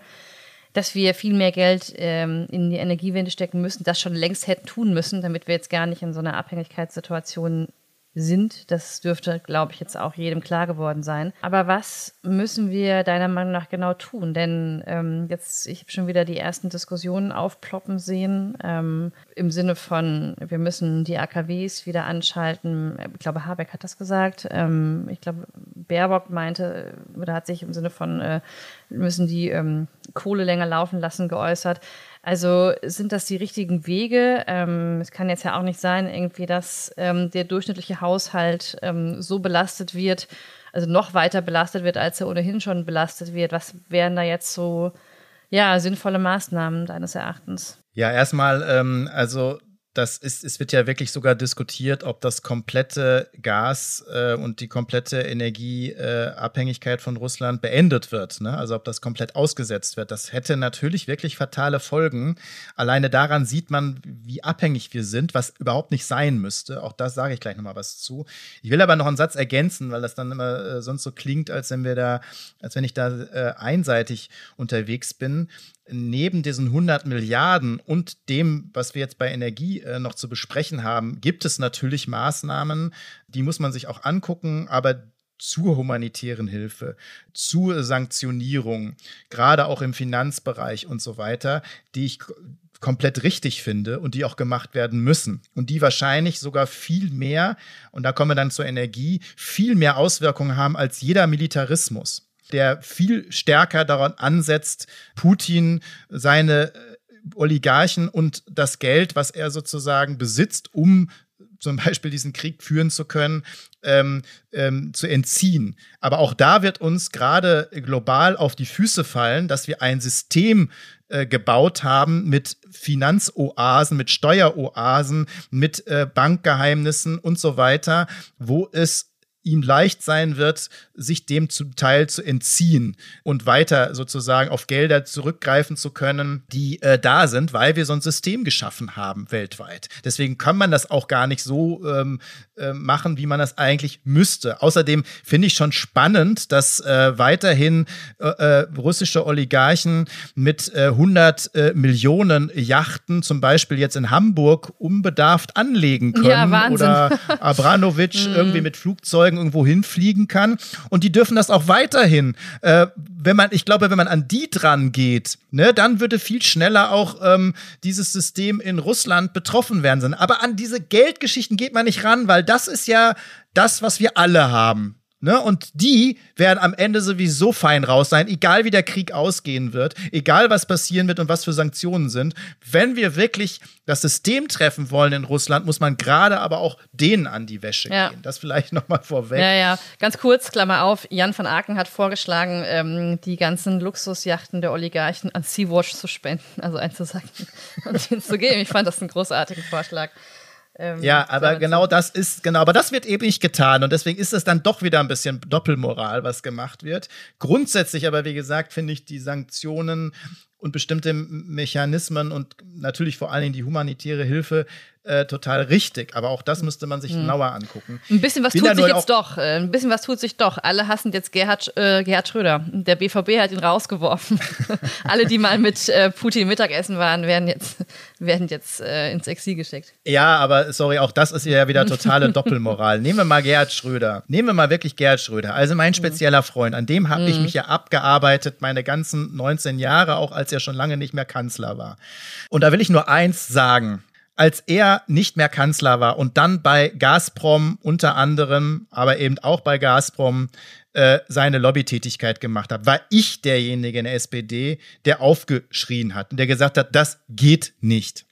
Dass wir viel mehr Geld ähm, in die Energiewende stecken müssen, das schon längst hätten tun müssen, damit wir jetzt gar nicht in so einer Abhängigkeitssituation sind. Das dürfte, glaube ich, jetzt auch jedem klar geworden sein. Aber was müssen wir deiner Meinung nach genau tun? Denn ähm, jetzt, ich habe schon wieder die ersten Diskussionen aufploppen sehen, ähm, im Sinne von, wir müssen die AKWs wieder anschalten. Ich glaube, Habeck hat das gesagt. Ähm, ich glaube, Baerbock meinte, oder hat sich im Sinne von, äh, müssen die ähm, Kohle länger laufen lassen, geäußert. Also sind das die richtigen Wege? Ähm, es kann jetzt ja auch nicht sein, irgendwie, dass ähm, der durchschnittliche Haushalt ähm, so belastet wird, also noch weiter belastet wird, als er ohnehin schon belastet wird. Was wären da jetzt so ja, sinnvolle Maßnahmen deines Erachtens? Ja, erstmal, ähm, also das ist, es wird ja wirklich sogar diskutiert, ob das komplette Gas äh, und die komplette Energieabhängigkeit äh, von Russland beendet wird. Ne? Also ob das komplett ausgesetzt wird. Das hätte natürlich wirklich fatale Folgen. Alleine daran sieht man, wie abhängig wir sind, was überhaupt nicht sein müsste. Auch das sage ich gleich nochmal was zu. Ich will aber noch einen Satz ergänzen, weil das dann immer äh, sonst so klingt, als wenn wir da, als wenn ich da äh, einseitig unterwegs bin neben diesen 100 Milliarden und dem, was wir jetzt bei Energie äh, noch zu besprechen haben, gibt es natürlich Maßnahmen, die muss man sich auch angucken, aber zur humanitären Hilfe, zur Sanktionierung, gerade auch im Finanzbereich und so weiter, die ich komplett richtig finde und die auch gemacht werden müssen und die wahrscheinlich sogar viel mehr, und da kommen wir dann zur Energie, viel mehr Auswirkungen haben als jeder Militarismus der viel stärker daran ansetzt, Putin seine äh, Oligarchen und das Geld, was er sozusagen besitzt, um zum Beispiel diesen Krieg führen zu können, ähm, ähm, zu entziehen. Aber auch da wird uns gerade global auf die Füße fallen, dass wir ein System äh, gebaut haben mit Finanzoasen, mit Steueroasen, mit äh, Bankgeheimnissen und so weiter, wo es ihm leicht sein wird, sich dem zum Teil zu entziehen und weiter sozusagen auf Gelder zurückgreifen zu können, die äh, da sind, weil wir so ein System geschaffen haben weltweit. Deswegen kann man das auch gar nicht so ähm, äh, machen, wie man das eigentlich müsste. Außerdem finde ich schon spannend, dass äh, weiterhin äh, äh, russische Oligarchen mit 100 äh, Millionen Yachten zum Beispiel jetzt in Hamburg unbedarft anlegen können ja, Wahnsinn. oder [LAUGHS] Abramovic mhm. irgendwie mit Flugzeugen irgendwo hinfliegen kann. Und die dürfen das auch weiterhin. Äh, wenn man, ich glaube, wenn man an die dran geht, ne, dann würde viel schneller auch ähm, dieses System in Russland betroffen werden. Aber an diese Geldgeschichten geht man nicht ran, weil das ist ja das, was wir alle haben. Ne? Und die werden am Ende sowieso fein raus sein, egal wie der Krieg ausgehen wird, egal was passieren wird und was für Sanktionen sind. Wenn wir wirklich das System treffen wollen in Russland, muss man gerade aber auch denen an die Wäsche ja. gehen. Das vielleicht nochmal vorweg. Ja, ja. Ganz kurz, Klammer auf, Jan van Aken hat vorgeschlagen, ähm, die ganzen Luxusjachten der Oligarchen an Sea-Watch zu spenden, also einzusagen [LAUGHS] und ihnen zu geben. Ich fand das einen großartigen Vorschlag. Ähm, ja, aber genau das ist, genau, aber das wird eben nicht getan und deswegen ist es dann doch wieder ein bisschen Doppelmoral, was gemacht wird. Grundsätzlich aber, wie gesagt, finde ich die Sanktionen und bestimmte Mechanismen und natürlich vor allen Dingen die humanitäre Hilfe äh, total richtig. Aber auch das müsste man sich mhm. genauer angucken. Ein bisschen was Bin tut sich jetzt doch. Äh, ein bisschen was tut sich doch. Alle hassen jetzt Gerhard, äh, Gerhard Schröder. Der BVB hat ihn rausgeworfen. [LAUGHS] Alle, die mal mit äh, Putin Mittagessen waren, werden jetzt, [LAUGHS] werden jetzt äh, ins Exil geschickt. Ja, aber sorry, auch das ist ja wieder totale [LAUGHS] Doppelmoral. Nehmen wir mal Gerhard Schröder. Nehmen wir mal wirklich Gerhard Schröder. Also mein mhm. spezieller Freund. An dem habe mhm. ich mich ja abgearbeitet, meine ganzen 19 Jahre, auch als er schon lange nicht mehr Kanzler war. Und da will ich nur eins sagen als er nicht mehr Kanzler war und dann bei Gazprom unter anderem, aber eben auch bei Gazprom äh, seine Lobbytätigkeit gemacht hat, war ich derjenige in der SPD, der aufgeschrien hat und der gesagt hat, das geht nicht.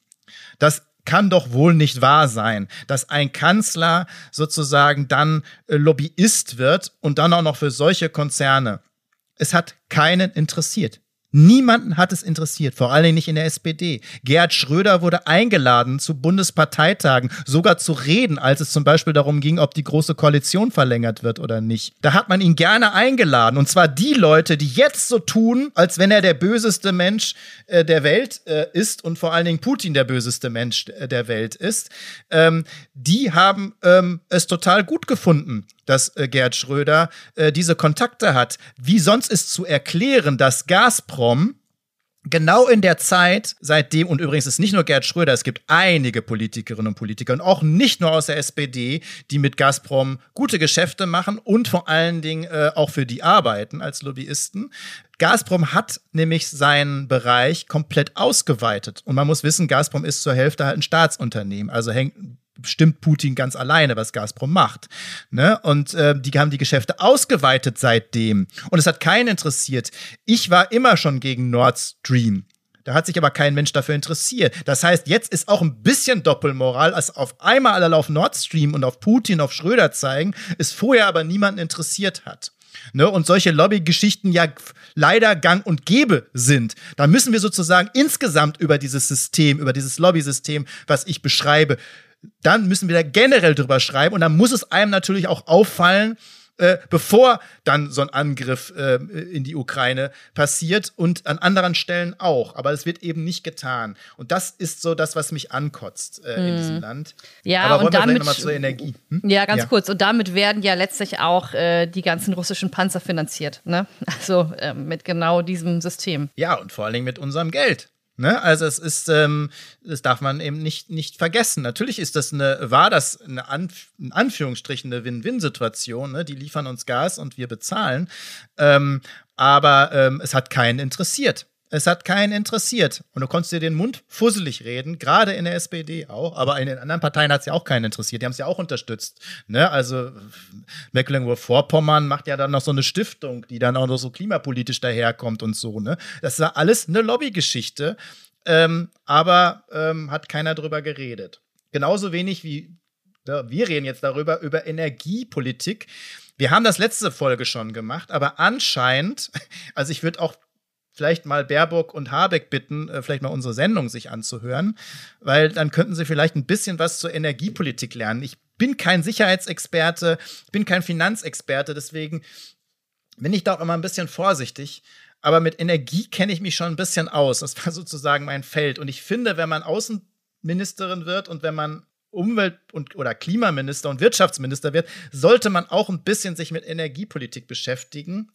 Das kann doch wohl nicht wahr sein, dass ein Kanzler sozusagen dann äh, Lobbyist wird und dann auch noch für solche Konzerne. Es hat keinen interessiert. Niemanden hat es interessiert, vor Dingen nicht in der SPD. Gerhard Schröder wurde eingeladen zu Bundesparteitagen, sogar zu reden, als es zum Beispiel darum ging, ob die Große Koalition verlängert wird oder nicht. Da hat man ihn gerne eingeladen. Und zwar die Leute, die jetzt so tun, als wenn er der böseste Mensch äh, der Welt äh, ist und vor allen Dingen Putin der böseste Mensch äh, der Welt ist. Ähm, die haben ähm, es total gut gefunden, dass äh, Gerd Schröder äh, diese Kontakte hat. Wie sonst ist zu erklären, dass Gazprom genau in der Zeit, seitdem, und übrigens ist nicht nur Gerd Schröder, es gibt einige Politikerinnen und Politiker und auch nicht nur aus der SPD, die mit Gazprom gute Geschäfte machen und vor allen Dingen äh, auch für die arbeiten als Lobbyisten. Gazprom hat nämlich seinen Bereich komplett ausgeweitet. Und man muss wissen, Gazprom ist zur Hälfte halt ein Staatsunternehmen. Also hängt bestimmt Putin ganz alleine, was Gazprom macht. Ne? Und äh, die haben die Geschäfte ausgeweitet seitdem. Und es hat keinen interessiert. Ich war immer schon gegen Nord Stream. Da hat sich aber kein Mensch dafür interessiert. Das heißt, jetzt ist auch ein bisschen Doppelmoral, als auf einmal alle auf Nord Stream und auf Putin, auf Schröder zeigen, es vorher aber niemanden interessiert hat. Ne, und solche Lobbygeschichten ja leider gang und gäbe sind, dann müssen wir sozusagen insgesamt über dieses System, über dieses Lobby-System, was ich beschreibe, dann müssen wir da generell drüber schreiben und dann muss es einem natürlich auch auffallen, äh, bevor dann so ein Angriff äh, in die Ukraine passiert und an anderen Stellen auch. Aber es wird eben nicht getan. Und das ist so das, was mich ankotzt äh, hm. in diesem Land. Ja, Aber und damit, wir zur Energie. Hm? Ja, ganz ja. kurz. Und damit werden ja letztlich auch äh, die ganzen russischen Panzer finanziert. Ne? [LAUGHS] Also äh, mit genau diesem System. Ja, und vor allen Dingen mit unserem Geld. Ne? Also es ist, ähm, das darf man eben nicht, nicht vergessen. Natürlich ist das eine, war das eine Anf in Anführungsstrichen eine Win-Win-Situation. Ne? Die liefern uns Gas und wir bezahlen. Ähm, aber ähm, es hat keinen interessiert. Es hat keinen interessiert. Und du konntest dir den Mund fusselig reden, gerade in der SPD auch, aber in den anderen Parteien hat es ja auch keinen interessiert. Die haben es ja auch unterstützt. Ne? Also Mecklenburg-Vorpommern macht ja dann noch so eine Stiftung, die dann auch noch so klimapolitisch daherkommt und so. Ne? Das war alles eine Lobbygeschichte, ähm, aber ähm, hat keiner drüber geredet. Genauso wenig wie ja, wir reden jetzt darüber, über Energiepolitik. Wir haben das letzte Folge schon gemacht, aber anscheinend, [LAUGHS] also ich würde auch vielleicht mal Baerbock und Habeck bitten, äh, vielleicht mal unsere Sendung sich anzuhören, weil dann könnten sie vielleicht ein bisschen was zur Energiepolitik lernen. Ich bin kein Sicherheitsexperte, ich bin kein Finanzexperte, deswegen bin ich da auch immer ein bisschen vorsichtig. Aber mit Energie kenne ich mich schon ein bisschen aus. Das war [LAUGHS] sozusagen mein Feld. Und ich finde, wenn man Außenministerin wird und wenn man Umwelt- und oder Klimaminister und Wirtschaftsminister wird, sollte man auch ein bisschen sich mit Energiepolitik beschäftigen.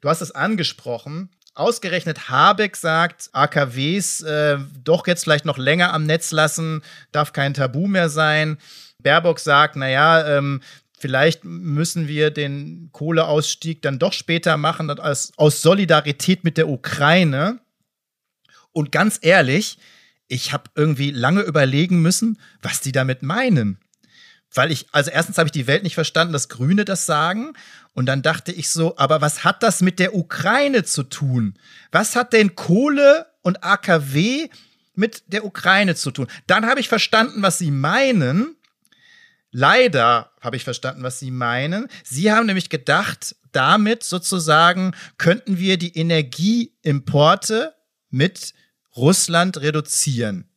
Du hast es angesprochen. Ausgerechnet Habeck sagt, AKWs äh, doch jetzt vielleicht noch länger am Netz lassen, darf kein Tabu mehr sein. Baerbock sagt, naja, ähm, vielleicht müssen wir den Kohleausstieg dann doch später machen, aus, aus Solidarität mit der Ukraine. Und ganz ehrlich, ich habe irgendwie lange überlegen müssen, was die damit meinen. Weil ich, also erstens habe ich die Welt nicht verstanden, dass Grüne das sagen. Und dann dachte ich so, aber was hat das mit der Ukraine zu tun? Was hat denn Kohle und AKW mit der Ukraine zu tun? Dann habe ich verstanden, was sie meinen. Leider habe ich verstanden, was sie meinen. Sie haben nämlich gedacht, damit sozusagen könnten wir die Energieimporte mit Russland reduzieren.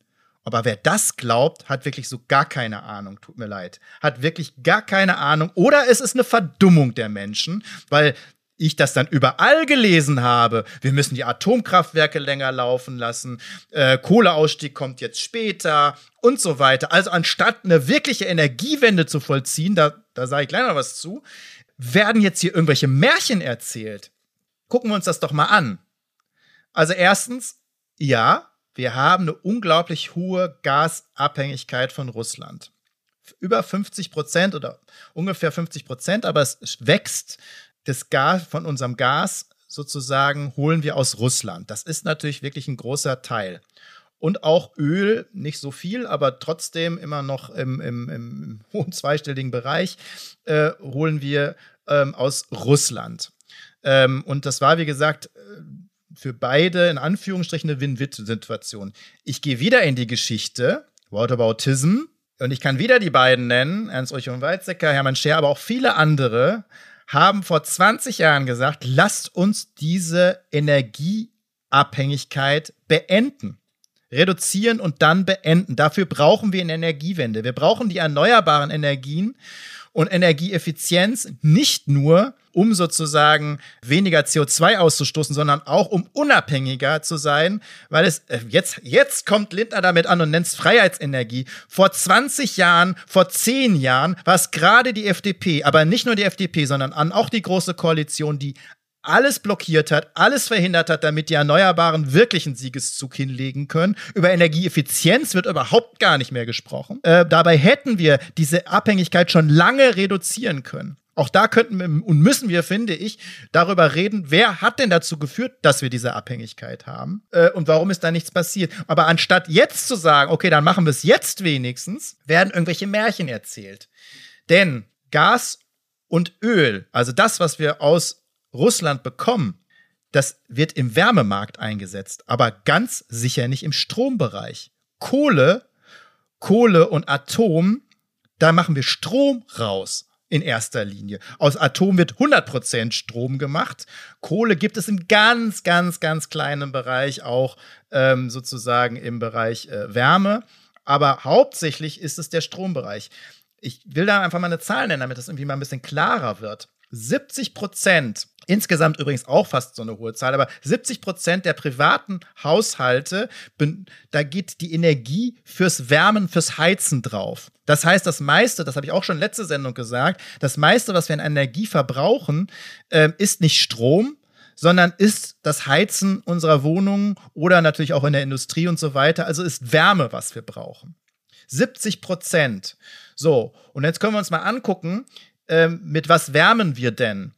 Aber wer das glaubt, hat wirklich so gar keine Ahnung, tut mir leid. Hat wirklich gar keine Ahnung. Oder es ist eine Verdummung der Menschen, weil ich das dann überall gelesen habe, wir müssen die Atomkraftwerke länger laufen lassen, äh, Kohleausstieg kommt jetzt später und so weiter. Also anstatt eine wirkliche Energiewende zu vollziehen, da, da sage ich gleich noch was zu, werden jetzt hier irgendwelche Märchen erzählt. Gucken wir uns das doch mal an. Also erstens, ja, wir haben eine unglaublich hohe Gasabhängigkeit von Russland. Über 50 Prozent oder ungefähr 50 Prozent, aber es wächst. Das Gas von unserem Gas sozusagen holen wir aus Russland. Das ist natürlich wirklich ein großer Teil. Und auch Öl, nicht so viel, aber trotzdem immer noch im, im, im [LAUGHS] hohen zweistelligen Bereich, äh, holen wir ähm, aus Russland. Ähm, und das war, wie gesagt, äh, für beide in Anführungsstrichen eine Win-Win-Situation. Ich gehe wieder in die Geschichte, Whataboutism, und ich kann wieder die beiden nennen, Ernst Ulrich und Weizsäcker, Hermann Scher, aber auch viele andere haben vor 20 Jahren gesagt, lasst uns diese Energieabhängigkeit beenden. Reduzieren und dann beenden. Dafür brauchen wir eine Energiewende. Wir brauchen die erneuerbaren Energien und Energieeffizienz nicht nur, um sozusagen weniger CO2 auszustoßen, sondern auch um unabhängiger zu sein, weil es äh, jetzt, jetzt kommt Lindner damit an und nennt es Freiheitsenergie. Vor 20 Jahren, vor 10 Jahren war es gerade die FDP, aber nicht nur die FDP, sondern auch die Große Koalition, die alles blockiert hat, alles verhindert hat, damit die Erneuerbaren wirklich einen Siegeszug hinlegen können. Über Energieeffizienz wird überhaupt gar nicht mehr gesprochen. Äh, dabei hätten wir diese Abhängigkeit schon lange reduzieren können. Auch da könnten wir und müssen wir, finde ich, darüber reden, wer hat denn dazu geführt, dass wir diese Abhängigkeit haben äh, und warum ist da nichts passiert. Aber anstatt jetzt zu sagen, okay, dann machen wir es jetzt wenigstens, werden irgendwelche Märchen erzählt. Denn Gas und Öl, also das, was wir aus Russland bekommen, das wird im Wärmemarkt eingesetzt, aber ganz sicher nicht im Strombereich. Kohle, Kohle und Atom, da machen wir Strom raus. in erster Linie. Aus Atom wird 100% Strom gemacht. Kohle gibt es im ganz, ganz, ganz kleinen Bereich auch ähm, sozusagen im Bereich äh, Wärme. Aber hauptsächlich ist es der Strombereich. Ich will da einfach mal eine Zahl nennen, damit das irgendwie mal ein bisschen klarer wird. 70 Prozent, insgesamt übrigens auch fast so eine hohe Zahl, aber 70 Prozent der privaten Haushalte, da geht die Energie fürs Wärmen, fürs Heizen drauf. Das heißt, das meiste, das habe ich auch schon letzte Sendung gesagt, das meiste, was wir an Energie verbrauchen, äh, ist nicht Strom, sondern ist das Heizen unserer Wohnungen oder natürlich auch in der Industrie und so weiter. Also ist Wärme, was wir brauchen. 70 Prozent. So, und jetzt können wir uns mal angucken, ähm, mit was wärmen wir denn?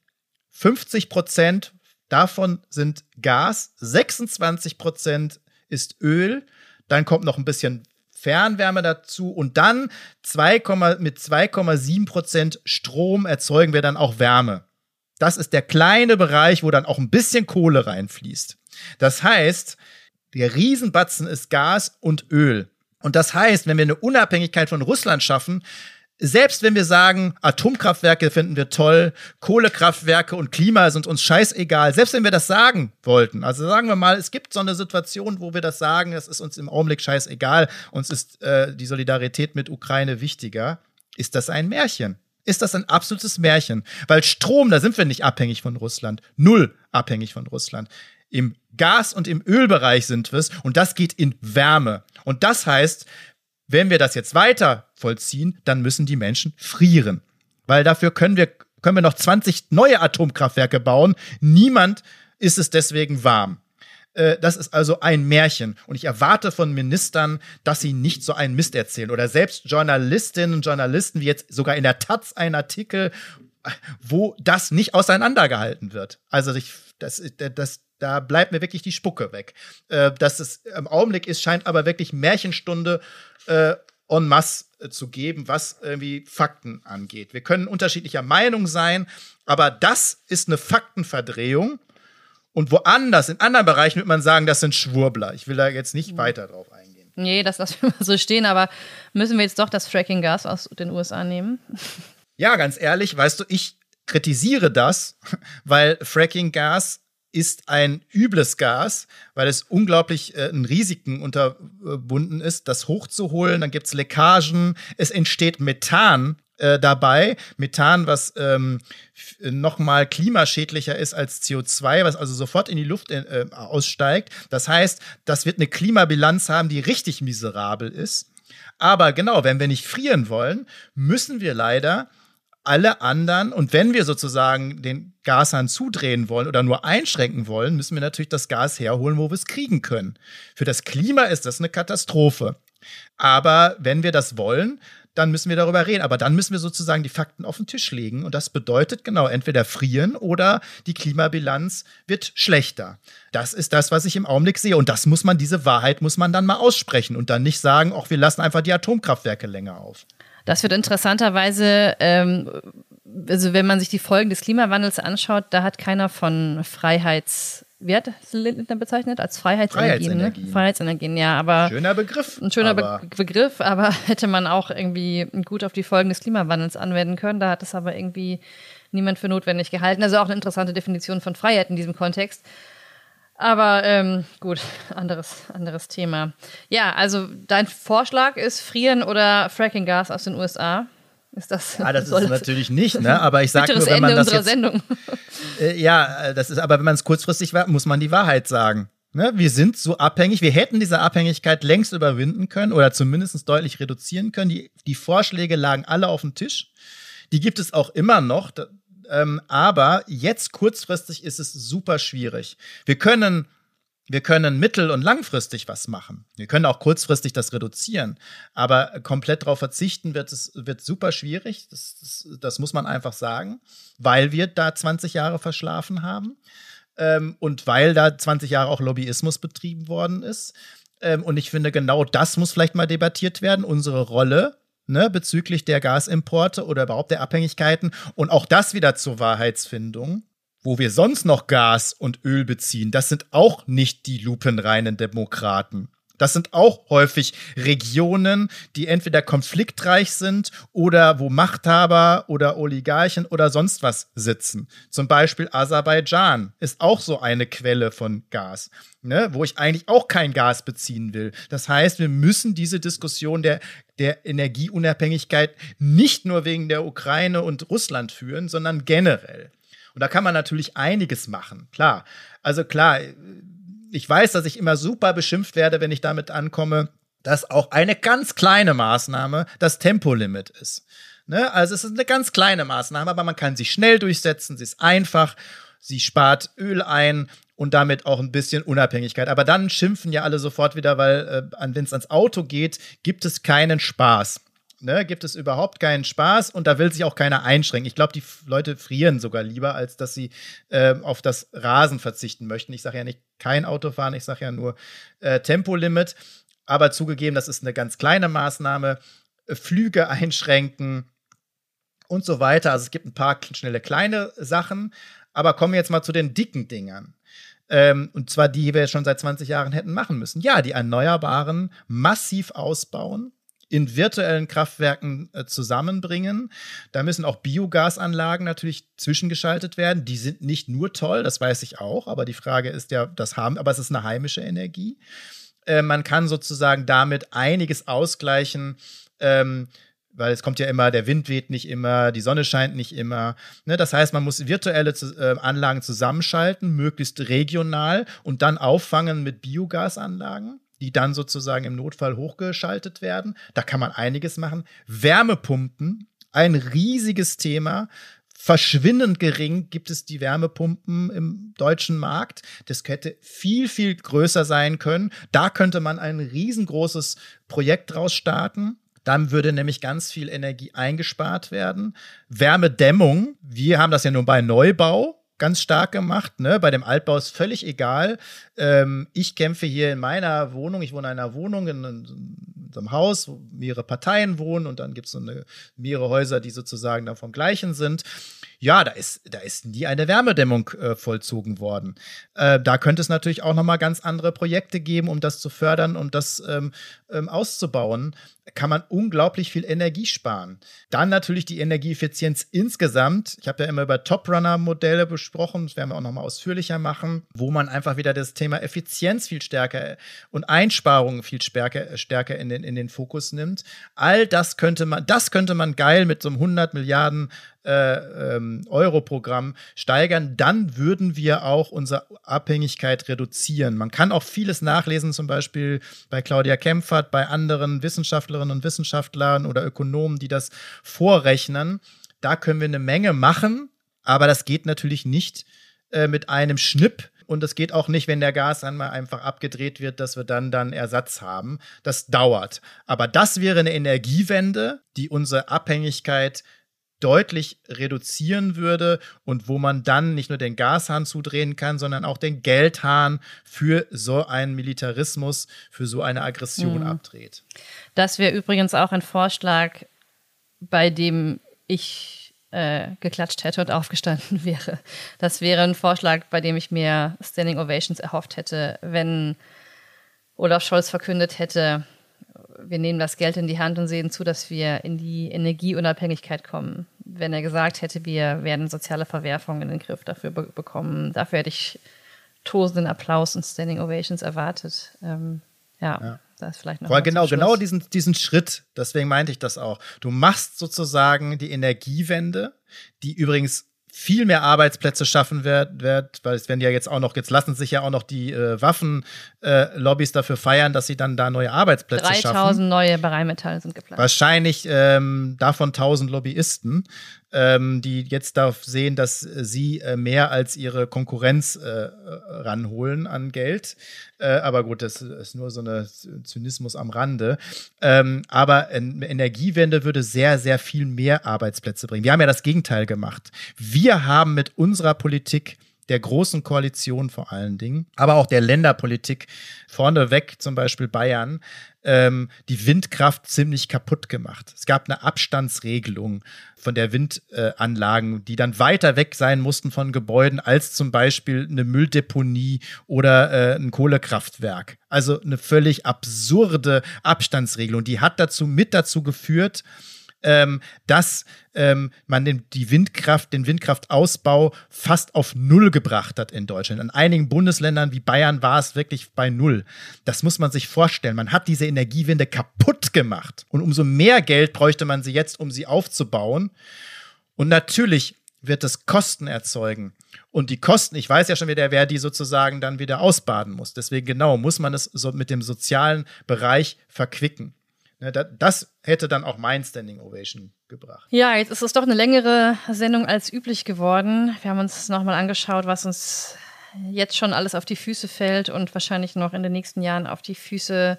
50 Prozent davon sind Gas, 26 Prozent ist Öl, dann kommt noch ein bisschen Fernwärme dazu und dann 2, mit 2,7 Prozent Strom erzeugen wir dann auch Wärme. Das ist der kleine Bereich, wo dann auch ein bisschen Kohle reinfließt. Das heißt, der Riesenbatzen ist Gas und Öl. Und das heißt, wenn wir eine Unabhängigkeit von Russland schaffen, selbst wenn wir sagen, Atomkraftwerke finden wir toll, Kohlekraftwerke und Klima sind uns scheißegal, selbst wenn wir das sagen wollten, also sagen wir mal, es gibt so eine Situation, wo wir das sagen, es ist uns im Augenblick scheißegal, uns ist äh, die Solidarität mit Ukraine wichtiger, ist das ein Märchen. Ist das ein absolutes Märchen? Weil Strom, da sind wir nicht abhängig von Russland. Null abhängig von Russland. Im Gas- und im Ölbereich sind wir es und das geht in Wärme. Und das heißt, wenn wir das jetzt weiter vollziehen, dann müssen die Menschen frieren. Weil dafür können wir, können wir noch 20 neue Atomkraftwerke bauen. Niemand ist es deswegen warm. Äh, das ist also ein Märchen. Und ich erwarte von Ministern, dass sie nicht so einen Mist erzählen. Oder selbst Journalistinnen und Journalisten, wie jetzt sogar in der Taz ein Artikel, wo das nicht auseinandergehalten wird. Also ich, das, das, da bleibt mir wirklich die Spucke weg. Äh, dass es im Augenblick ist, scheint aber wirklich Märchenstunde äh, en masse äh, zu geben, was irgendwie Fakten angeht. Wir können unterschiedlicher Meinung sein, aber das ist eine Faktenverdrehung. Und woanders, in anderen Bereichen, würde man sagen, das sind Schwurbler. Ich will da jetzt nicht mhm. weiter drauf eingehen. Nee, das lassen wir [LAUGHS] mal so stehen, aber müssen wir jetzt doch das Fracking-Gas aus den USA nehmen? Ja, ganz ehrlich, weißt du, ich kritisiere das, [LAUGHS] weil Fracking-Gas ist ein übles Gas, weil es unglaublich äh, in Risiken unterbunden ist, das hochzuholen. Dann gibt es Leckagen, es entsteht Methan äh, dabei. Methan, was ähm, noch mal klimaschädlicher ist als CO2, was also sofort in die Luft äh, aussteigt. Das heißt, das wird eine Klimabilanz haben, die richtig miserabel ist. Aber genau, wenn wir nicht frieren wollen, müssen wir leider alle anderen, und wenn wir sozusagen den Gashahn zudrehen wollen oder nur einschränken wollen, müssen wir natürlich das Gas herholen, wo wir es kriegen können. Für das Klima ist das eine Katastrophe. Aber wenn wir das wollen, dann müssen wir darüber reden. Aber dann müssen wir sozusagen die Fakten auf den Tisch legen. Und das bedeutet genau entweder frieren oder die Klimabilanz wird schlechter. Das ist das, was ich im Augenblick sehe. Und das muss man, diese Wahrheit muss man dann mal aussprechen und dann nicht sagen, ach, wir lassen einfach die Atomkraftwerke länger auf. Das wird interessanterweise, ähm, also wenn man sich die Folgen des Klimawandels anschaut, da hat keiner von Freiheits wie hat Lindner bezeichnet? Als Freiheitsenergien. Freiheitsenergien. Ne? Freiheitsenergien, ja, aber. Schöner Begriff. Ein schöner aber Be Begriff, aber [LAUGHS] hätte man auch irgendwie gut auf die Folgen des Klimawandels anwenden können. Da hat es aber irgendwie niemand für notwendig gehalten. Also auch eine interessante Definition von Freiheit in diesem Kontext. Aber ähm, gut, [LAUGHS] anderes, anderes Thema. Ja, also dein Vorschlag ist Frieren oder Fracking-Gas aus den USA. Ist das? Ja, das [LAUGHS] ist natürlich nicht, ne? Aber ich sage nur, wenn man Ende das jetzt, Sendung. [LAUGHS] Äh, ja, das ist, aber wenn man es kurzfristig war, muss man die Wahrheit sagen. Ne? Wir sind so abhängig. Wir hätten diese Abhängigkeit längst überwinden können oder zumindest deutlich reduzieren können. Die, die Vorschläge lagen alle auf dem Tisch. Die gibt es auch immer noch. Ähm, aber jetzt kurzfristig ist es super schwierig. Wir können wir können mittel- und langfristig was machen. Wir können auch kurzfristig das reduzieren. Aber komplett darauf verzichten wird es wird super schwierig. Das, das, das, muss man einfach sagen, weil wir da 20 Jahre verschlafen haben ähm, und weil da 20 Jahre auch Lobbyismus betrieben worden ist. Ähm, und ich finde, genau das muss vielleicht mal debattiert werden. Unsere Rolle ne, bezüglich der Gasimporte oder überhaupt der Abhängigkeiten und auch das wieder zur Wahrheitsfindung, wo wir sonst noch Gas und Öl beziehen, das sind auch nicht die lupenreinen Demokraten. Das sind auch häufig Regionen, die entweder konfliktreich sind oder wo Machthaber oder Oligarchen oder sonst was sitzen. Zum Beispiel Aserbaidschan ist auch so eine Quelle von Gas, ne, wo ich eigentlich auch kein Gas beziehen will. Das heißt, wir müssen diese Diskussion der, der Energieunabhängigkeit nicht nur wegen der Ukraine und Russland führen, sondern generell. Und da kann man natürlich einiges machen, klar. Also klar, ich weiß, dass ich immer super beschimpft werde, wenn ich damit ankomme, dass auch eine ganz kleine Maßnahme das Tempolimit ist. Ne? Also es ist eine ganz kleine Maßnahme, aber man kann sie schnell durchsetzen, sie ist einfach, sie spart Öl ein und damit auch ein bisschen Unabhängigkeit. Aber dann schimpfen ja alle sofort wieder, weil äh, wenn es ans Auto geht, gibt es keinen Spaß ne, gibt es überhaupt keinen Spaß und da will sich auch keiner einschränken. Ich glaube, die Leute frieren sogar lieber, als dass sie äh, auf das Rasen verzichten möchten. Ich sage ja nicht kein Autofahren, ich sage ja nur äh, Tempolimit. Aber zugegeben, das ist eine ganz kleine Maßnahme. Flüge einschränken und so weiter. Also es gibt ein paar schnelle kleine Sachen. Aber kommen wir jetzt mal zu den dicken Dingern. Ähm, und zwar die, die wir schon seit 20 Jahren hätten machen müssen. Ja, die Erneuerbaren massiv ausbauen in virtuellen Kraftwerken äh, zusammenbringen. Da müssen auch Biogasanlagen natürlich zwischengeschaltet werden. Die sind nicht nur toll, das weiß ich auch, aber die Frage ist ja, das haben, aber es ist eine heimische Energie. Äh, man kann sozusagen damit einiges ausgleichen. Ähm, weil es kommt ja immer, der Wind weht nicht immer, die Sonne scheint nicht immer. Ne? Das heißt, man muss virtuelle äh, Anlagen zusammenschalten, möglichst regional und dann auffangen mit Biogasanlagen die dann sozusagen im Notfall hochgeschaltet werden. Da kann man einiges machen. Wärmepumpen, ein riesiges Thema. Verschwindend gering gibt es die Wärmepumpen im deutschen Markt. Das hätte viel, viel größer sein können. Da könnte man ein riesengroßes Projekt draus starten. Dann würde nämlich ganz viel Energie eingespart werden. Wärmedämmung, wir haben das ja nur bei Neubau ganz stark gemacht. Ne? Bei dem Altbau ist völlig egal. Ähm, ich kämpfe hier in meiner Wohnung. Ich wohne in einer Wohnung, in, in so einem Haus, wo mehrere Parteien wohnen und dann gibt es so eine, mehrere Häuser, die sozusagen dann vom gleichen sind. Ja, da ist, da ist nie eine Wärmedämmung äh, vollzogen worden. Äh, da könnte es natürlich auch nochmal ganz andere Projekte geben, um das zu fördern und das ähm, ähm, auszubauen. Kann man unglaublich viel Energie sparen. Dann natürlich die Energieeffizienz insgesamt. Ich habe ja immer über Top-Runner-Modelle besprochen, das werden wir auch nochmal ausführlicher machen, wo man einfach wieder das Thema Effizienz viel stärker und Einsparungen viel stärker, stärker in, den, in den Fokus nimmt. All das könnte man, das könnte man geil mit so einem 100 Milliarden äh, ähm, Euro-Programm steigern, dann würden wir auch unsere Abhängigkeit reduzieren. Man kann auch vieles nachlesen, zum Beispiel bei Claudia Kempfert, bei anderen Wissenschaftlerinnen und Wissenschaftlern oder Ökonomen, die das vorrechnen. Da können wir eine Menge machen, aber das geht natürlich nicht äh, mit einem Schnipp. Und es geht auch nicht, wenn der Gas dann mal einfach abgedreht wird, dass wir dann dann Ersatz haben. Das dauert. Aber das wäre eine Energiewende, die unsere Abhängigkeit deutlich reduzieren würde und wo man dann nicht nur den Gashahn zudrehen kann, sondern auch den Geldhahn für so einen Militarismus, für so eine Aggression mhm. abdreht. Das wäre übrigens auch ein Vorschlag, bei dem ich äh, geklatscht hätte und aufgestanden [LAUGHS] wäre. Das wäre ein Vorschlag, bei dem ich mir Standing Ovations erhofft hätte, wenn Olaf Scholz verkündet hätte, wir nehmen das Geld in die Hand und sehen zu, dass wir in die Energieunabhängigkeit kommen. Wenn er gesagt hätte, wir werden soziale Verwerfungen in den Griff dafür be bekommen, dafür hätte ich tosenden Applaus und Standing Ovations erwartet. Ähm, ja, ja, da ist vielleicht noch. Weil genau, genau diesen, diesen Schritt, deswegen meinte ich das auch. Du machst sozusagen die Energiewende, die übrigens viel mehr Arbeitsplätze schaffen wird, wird weil es werden ja jetzt auch noch, jetzt lassen sich ja auch noch die äh, Waffenlobbys äh, dafür feiern, dass sie dann da neue Arbeitsplätze 3000 schaffen. 3000 neue Rheinmetall sind geplant. Wahrscheinlich ähm, davon 1000 Lobbyisten ähm, die jetzt darauf sehen, dass sie äh, mehr als ihre Konkurrenz äh, ranholen an Geld. Äh, aber gut, das ist nur so ein Zynismus am Rande. Ähm, aber eine Energiewende würde sehr, sehr viel mehr Arbeitsplätze bringen. Wir haben ja das Gegenteil gemacht. Wir haben mit unserer Politik der großen Koalition vor allen Dingen, aber auch der Länderpolitik, vorneweg zum Beispiel Bayern, ähm, die Windkraft ziemlich kaputt gemacht. Es gab eine Abstandsregelung von der Windanlagen, äh, die dann weiter weg sein mussten von Gebäuden als zum Beispiel eine Mülldeponie oder äh, ein Kohlekraftwerk. Also eine völlig absurde Abstandsregelung. Die hat dazu mit dazu geführt, ähm, dass ähm, man den, die Windkraft, den Windkraftausbau fast auf Null gebracht hat in Deutschland. In einigen Bundesländern wie Bayern war es wirklich bei Null. Das muss man sich vorstellen. Man hat diese Energiewende kaputt gemacht. Und umso mehr Geld bräuchte man sie jetzt, um sie aufzubauen. Und natürlich wird es Kosten erzeugen. Und die Kosten, ich weiß ja schon wieder, wer die sozusagen dann wieder ausbaden muss. Deswegen genau muss man es so mit dem sozialen Bereich verquicken. Ne, das hätte dann auch mein Standing Ovation gebracht. Ja, jetzt ist es doch eine längere Sendung als üblich geworden. Wir haben uns nochmal angeschaut, was uns jetzt schon alles auf die Füße fällt und wahrscheinlich noch in den nächsten Jahren auf die Füße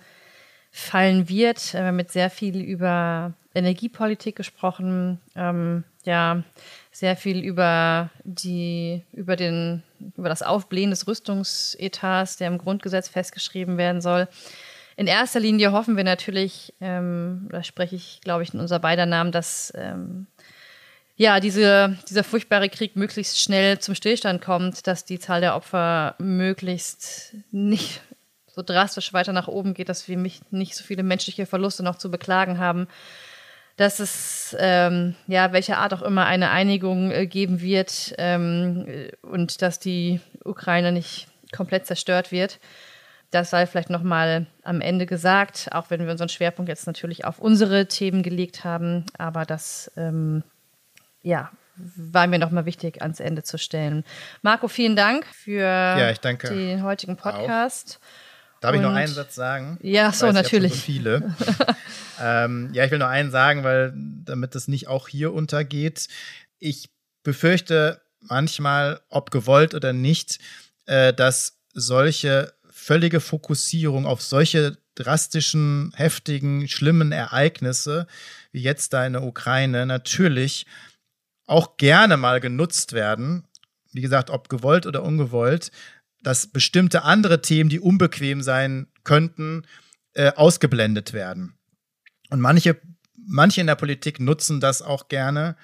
fallen wird. Wir haben mit sehr viel über Energiepolitik gesprochen, ähm, ja, sehr viel über die, über den, über das Aufblähen des Rüstungsetats, der im Grundgesetz festgeschrieben werden soll. In erster Linie hoffen wir natürlich, ähm, da spreche ich, glaube ich, in unser beider Namen, dass ähm, ja, diese, dieser furchtbare Krieg möglichst schnell zum Stillstand kommt, dass die Zahl der Opfer möglichst nicht so drastisch weiter nach oben geht, dass wir nicht so viele menschliche Verluste noch zu beklagen haben, dass es, ähm, ja, welcher Art auch immer eine Einigung äh, geben wird ähm, und dass die Ukraine nicht komplett zerstört wird. Das sei vielleicht nochmal am Ende gesagt, auch wenn wir unseren Schwerpunkt jetzt natürlich auf unsere Themen gelegt haben. Aber das, ähm, ja, war mir nochmal wichtig, ans Ende zu stellen. Marco, vielen Dank für ja, den heutigen Podcast. Auch. Darf Und, ich noch einen Satz sagen? Ja, so, weiß, natürlich. So viele. [LAUGHS] ähm, ja, ich will nur einen sagen, weil damit das nicht auch hier untergeht. Ich befürchte manchmal, ob gewollt oder nicht, äh, dass solche völlige Fokussierung auf solche drastischen, heftigen, schlimmen Ereignisse wie jetzt da in der Ukraine natürlich auch gerne mal genutzt werden. Wie gesagt, ob gewollt oder ungewollt, dass bestimmte andere Themen, die unbequem sein könnten, äh, ausgeblendet werden. Und manche, manche in der Politik nutzen das auch gerne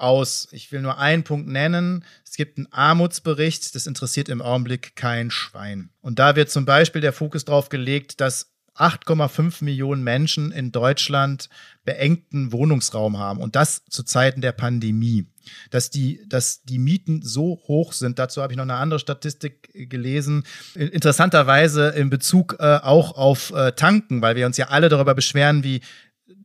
aus. Ich will nur einen Punkt nennen. Es gibt einen Armutsbericht, das interessiert im Augenblick kein Schwein. Und da wird zum Beispiel der Fokus darauf gelegt, dass 8,5 Millionen Menschen in Deutschland beengten Wohnungsraum haben und das zu Zeiten der Pandemie. Dass die, dass die Mieten so hoch sind, dazu habe ich noch eine andere Statistik gelesen. Interessanterweise in Bezug äh, auch auf äh, Tanken, weil wir uns ja alle darüber beschweren, wie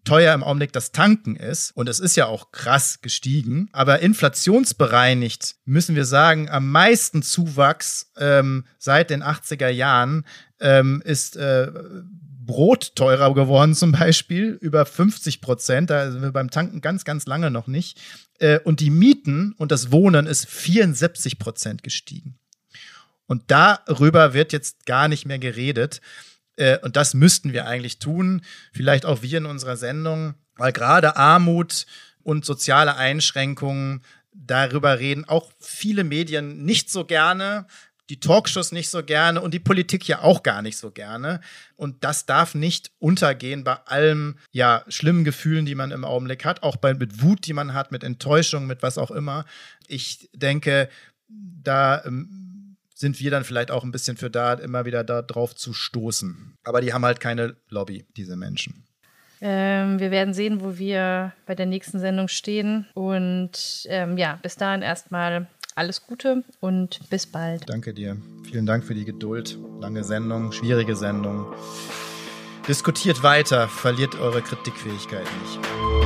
teuer im Augenblick das Tanken ist. Und es ist ja auch krass gestiegen. Aber inflationsbereinigt müssen wir sagen, am meisten Zuwachs ähm, seit den 80er Jahren ähm, ist äh, Brot teurer geworden zum Beispiel, über 50 Prozent. Da sind wir beim Tanken ganz, ganz lange noch nicht. Äh, und die Mieten und das Wohnen ist 74 Prozent gestiegen. Und darüber wird jetzt gar nicht mehr geredet. Äh, und das müssten wir eigentlich tun. Vielleicht auch wir in unserer Sendung, weil gerade Armut und soziale Einschränkungen darüber reden auch viele Medien nicht so gerne, die Talkshows nicht so gerne und die Politik ja auch gar nicht so gerne. Und das darf nicht untergehen bei allem, ja, schlimmen Gefühlen, die man im Augenblick hat, auch bei, mit Wut, die man hat, mit Enttäuschung, mit was auch immer. Ich denke, da ähm, sind wir dann vielleicht auch ein bisschen für da, immer wieder darauf zu stoßen. Aber die haben halt keine Lobby, diese Menschen. Ähm, wir werden sehen, wo wir bei der nächsten Sendung stehen. Und ähm, ja, bis dahin erstmal alles Gute und bis bald. Danke dir. Vielen Dank für die Geduld. Lange Sendung, schwierige Sendung. Diskutiert weiter, verliert eure Kritikfähigkeit nicht.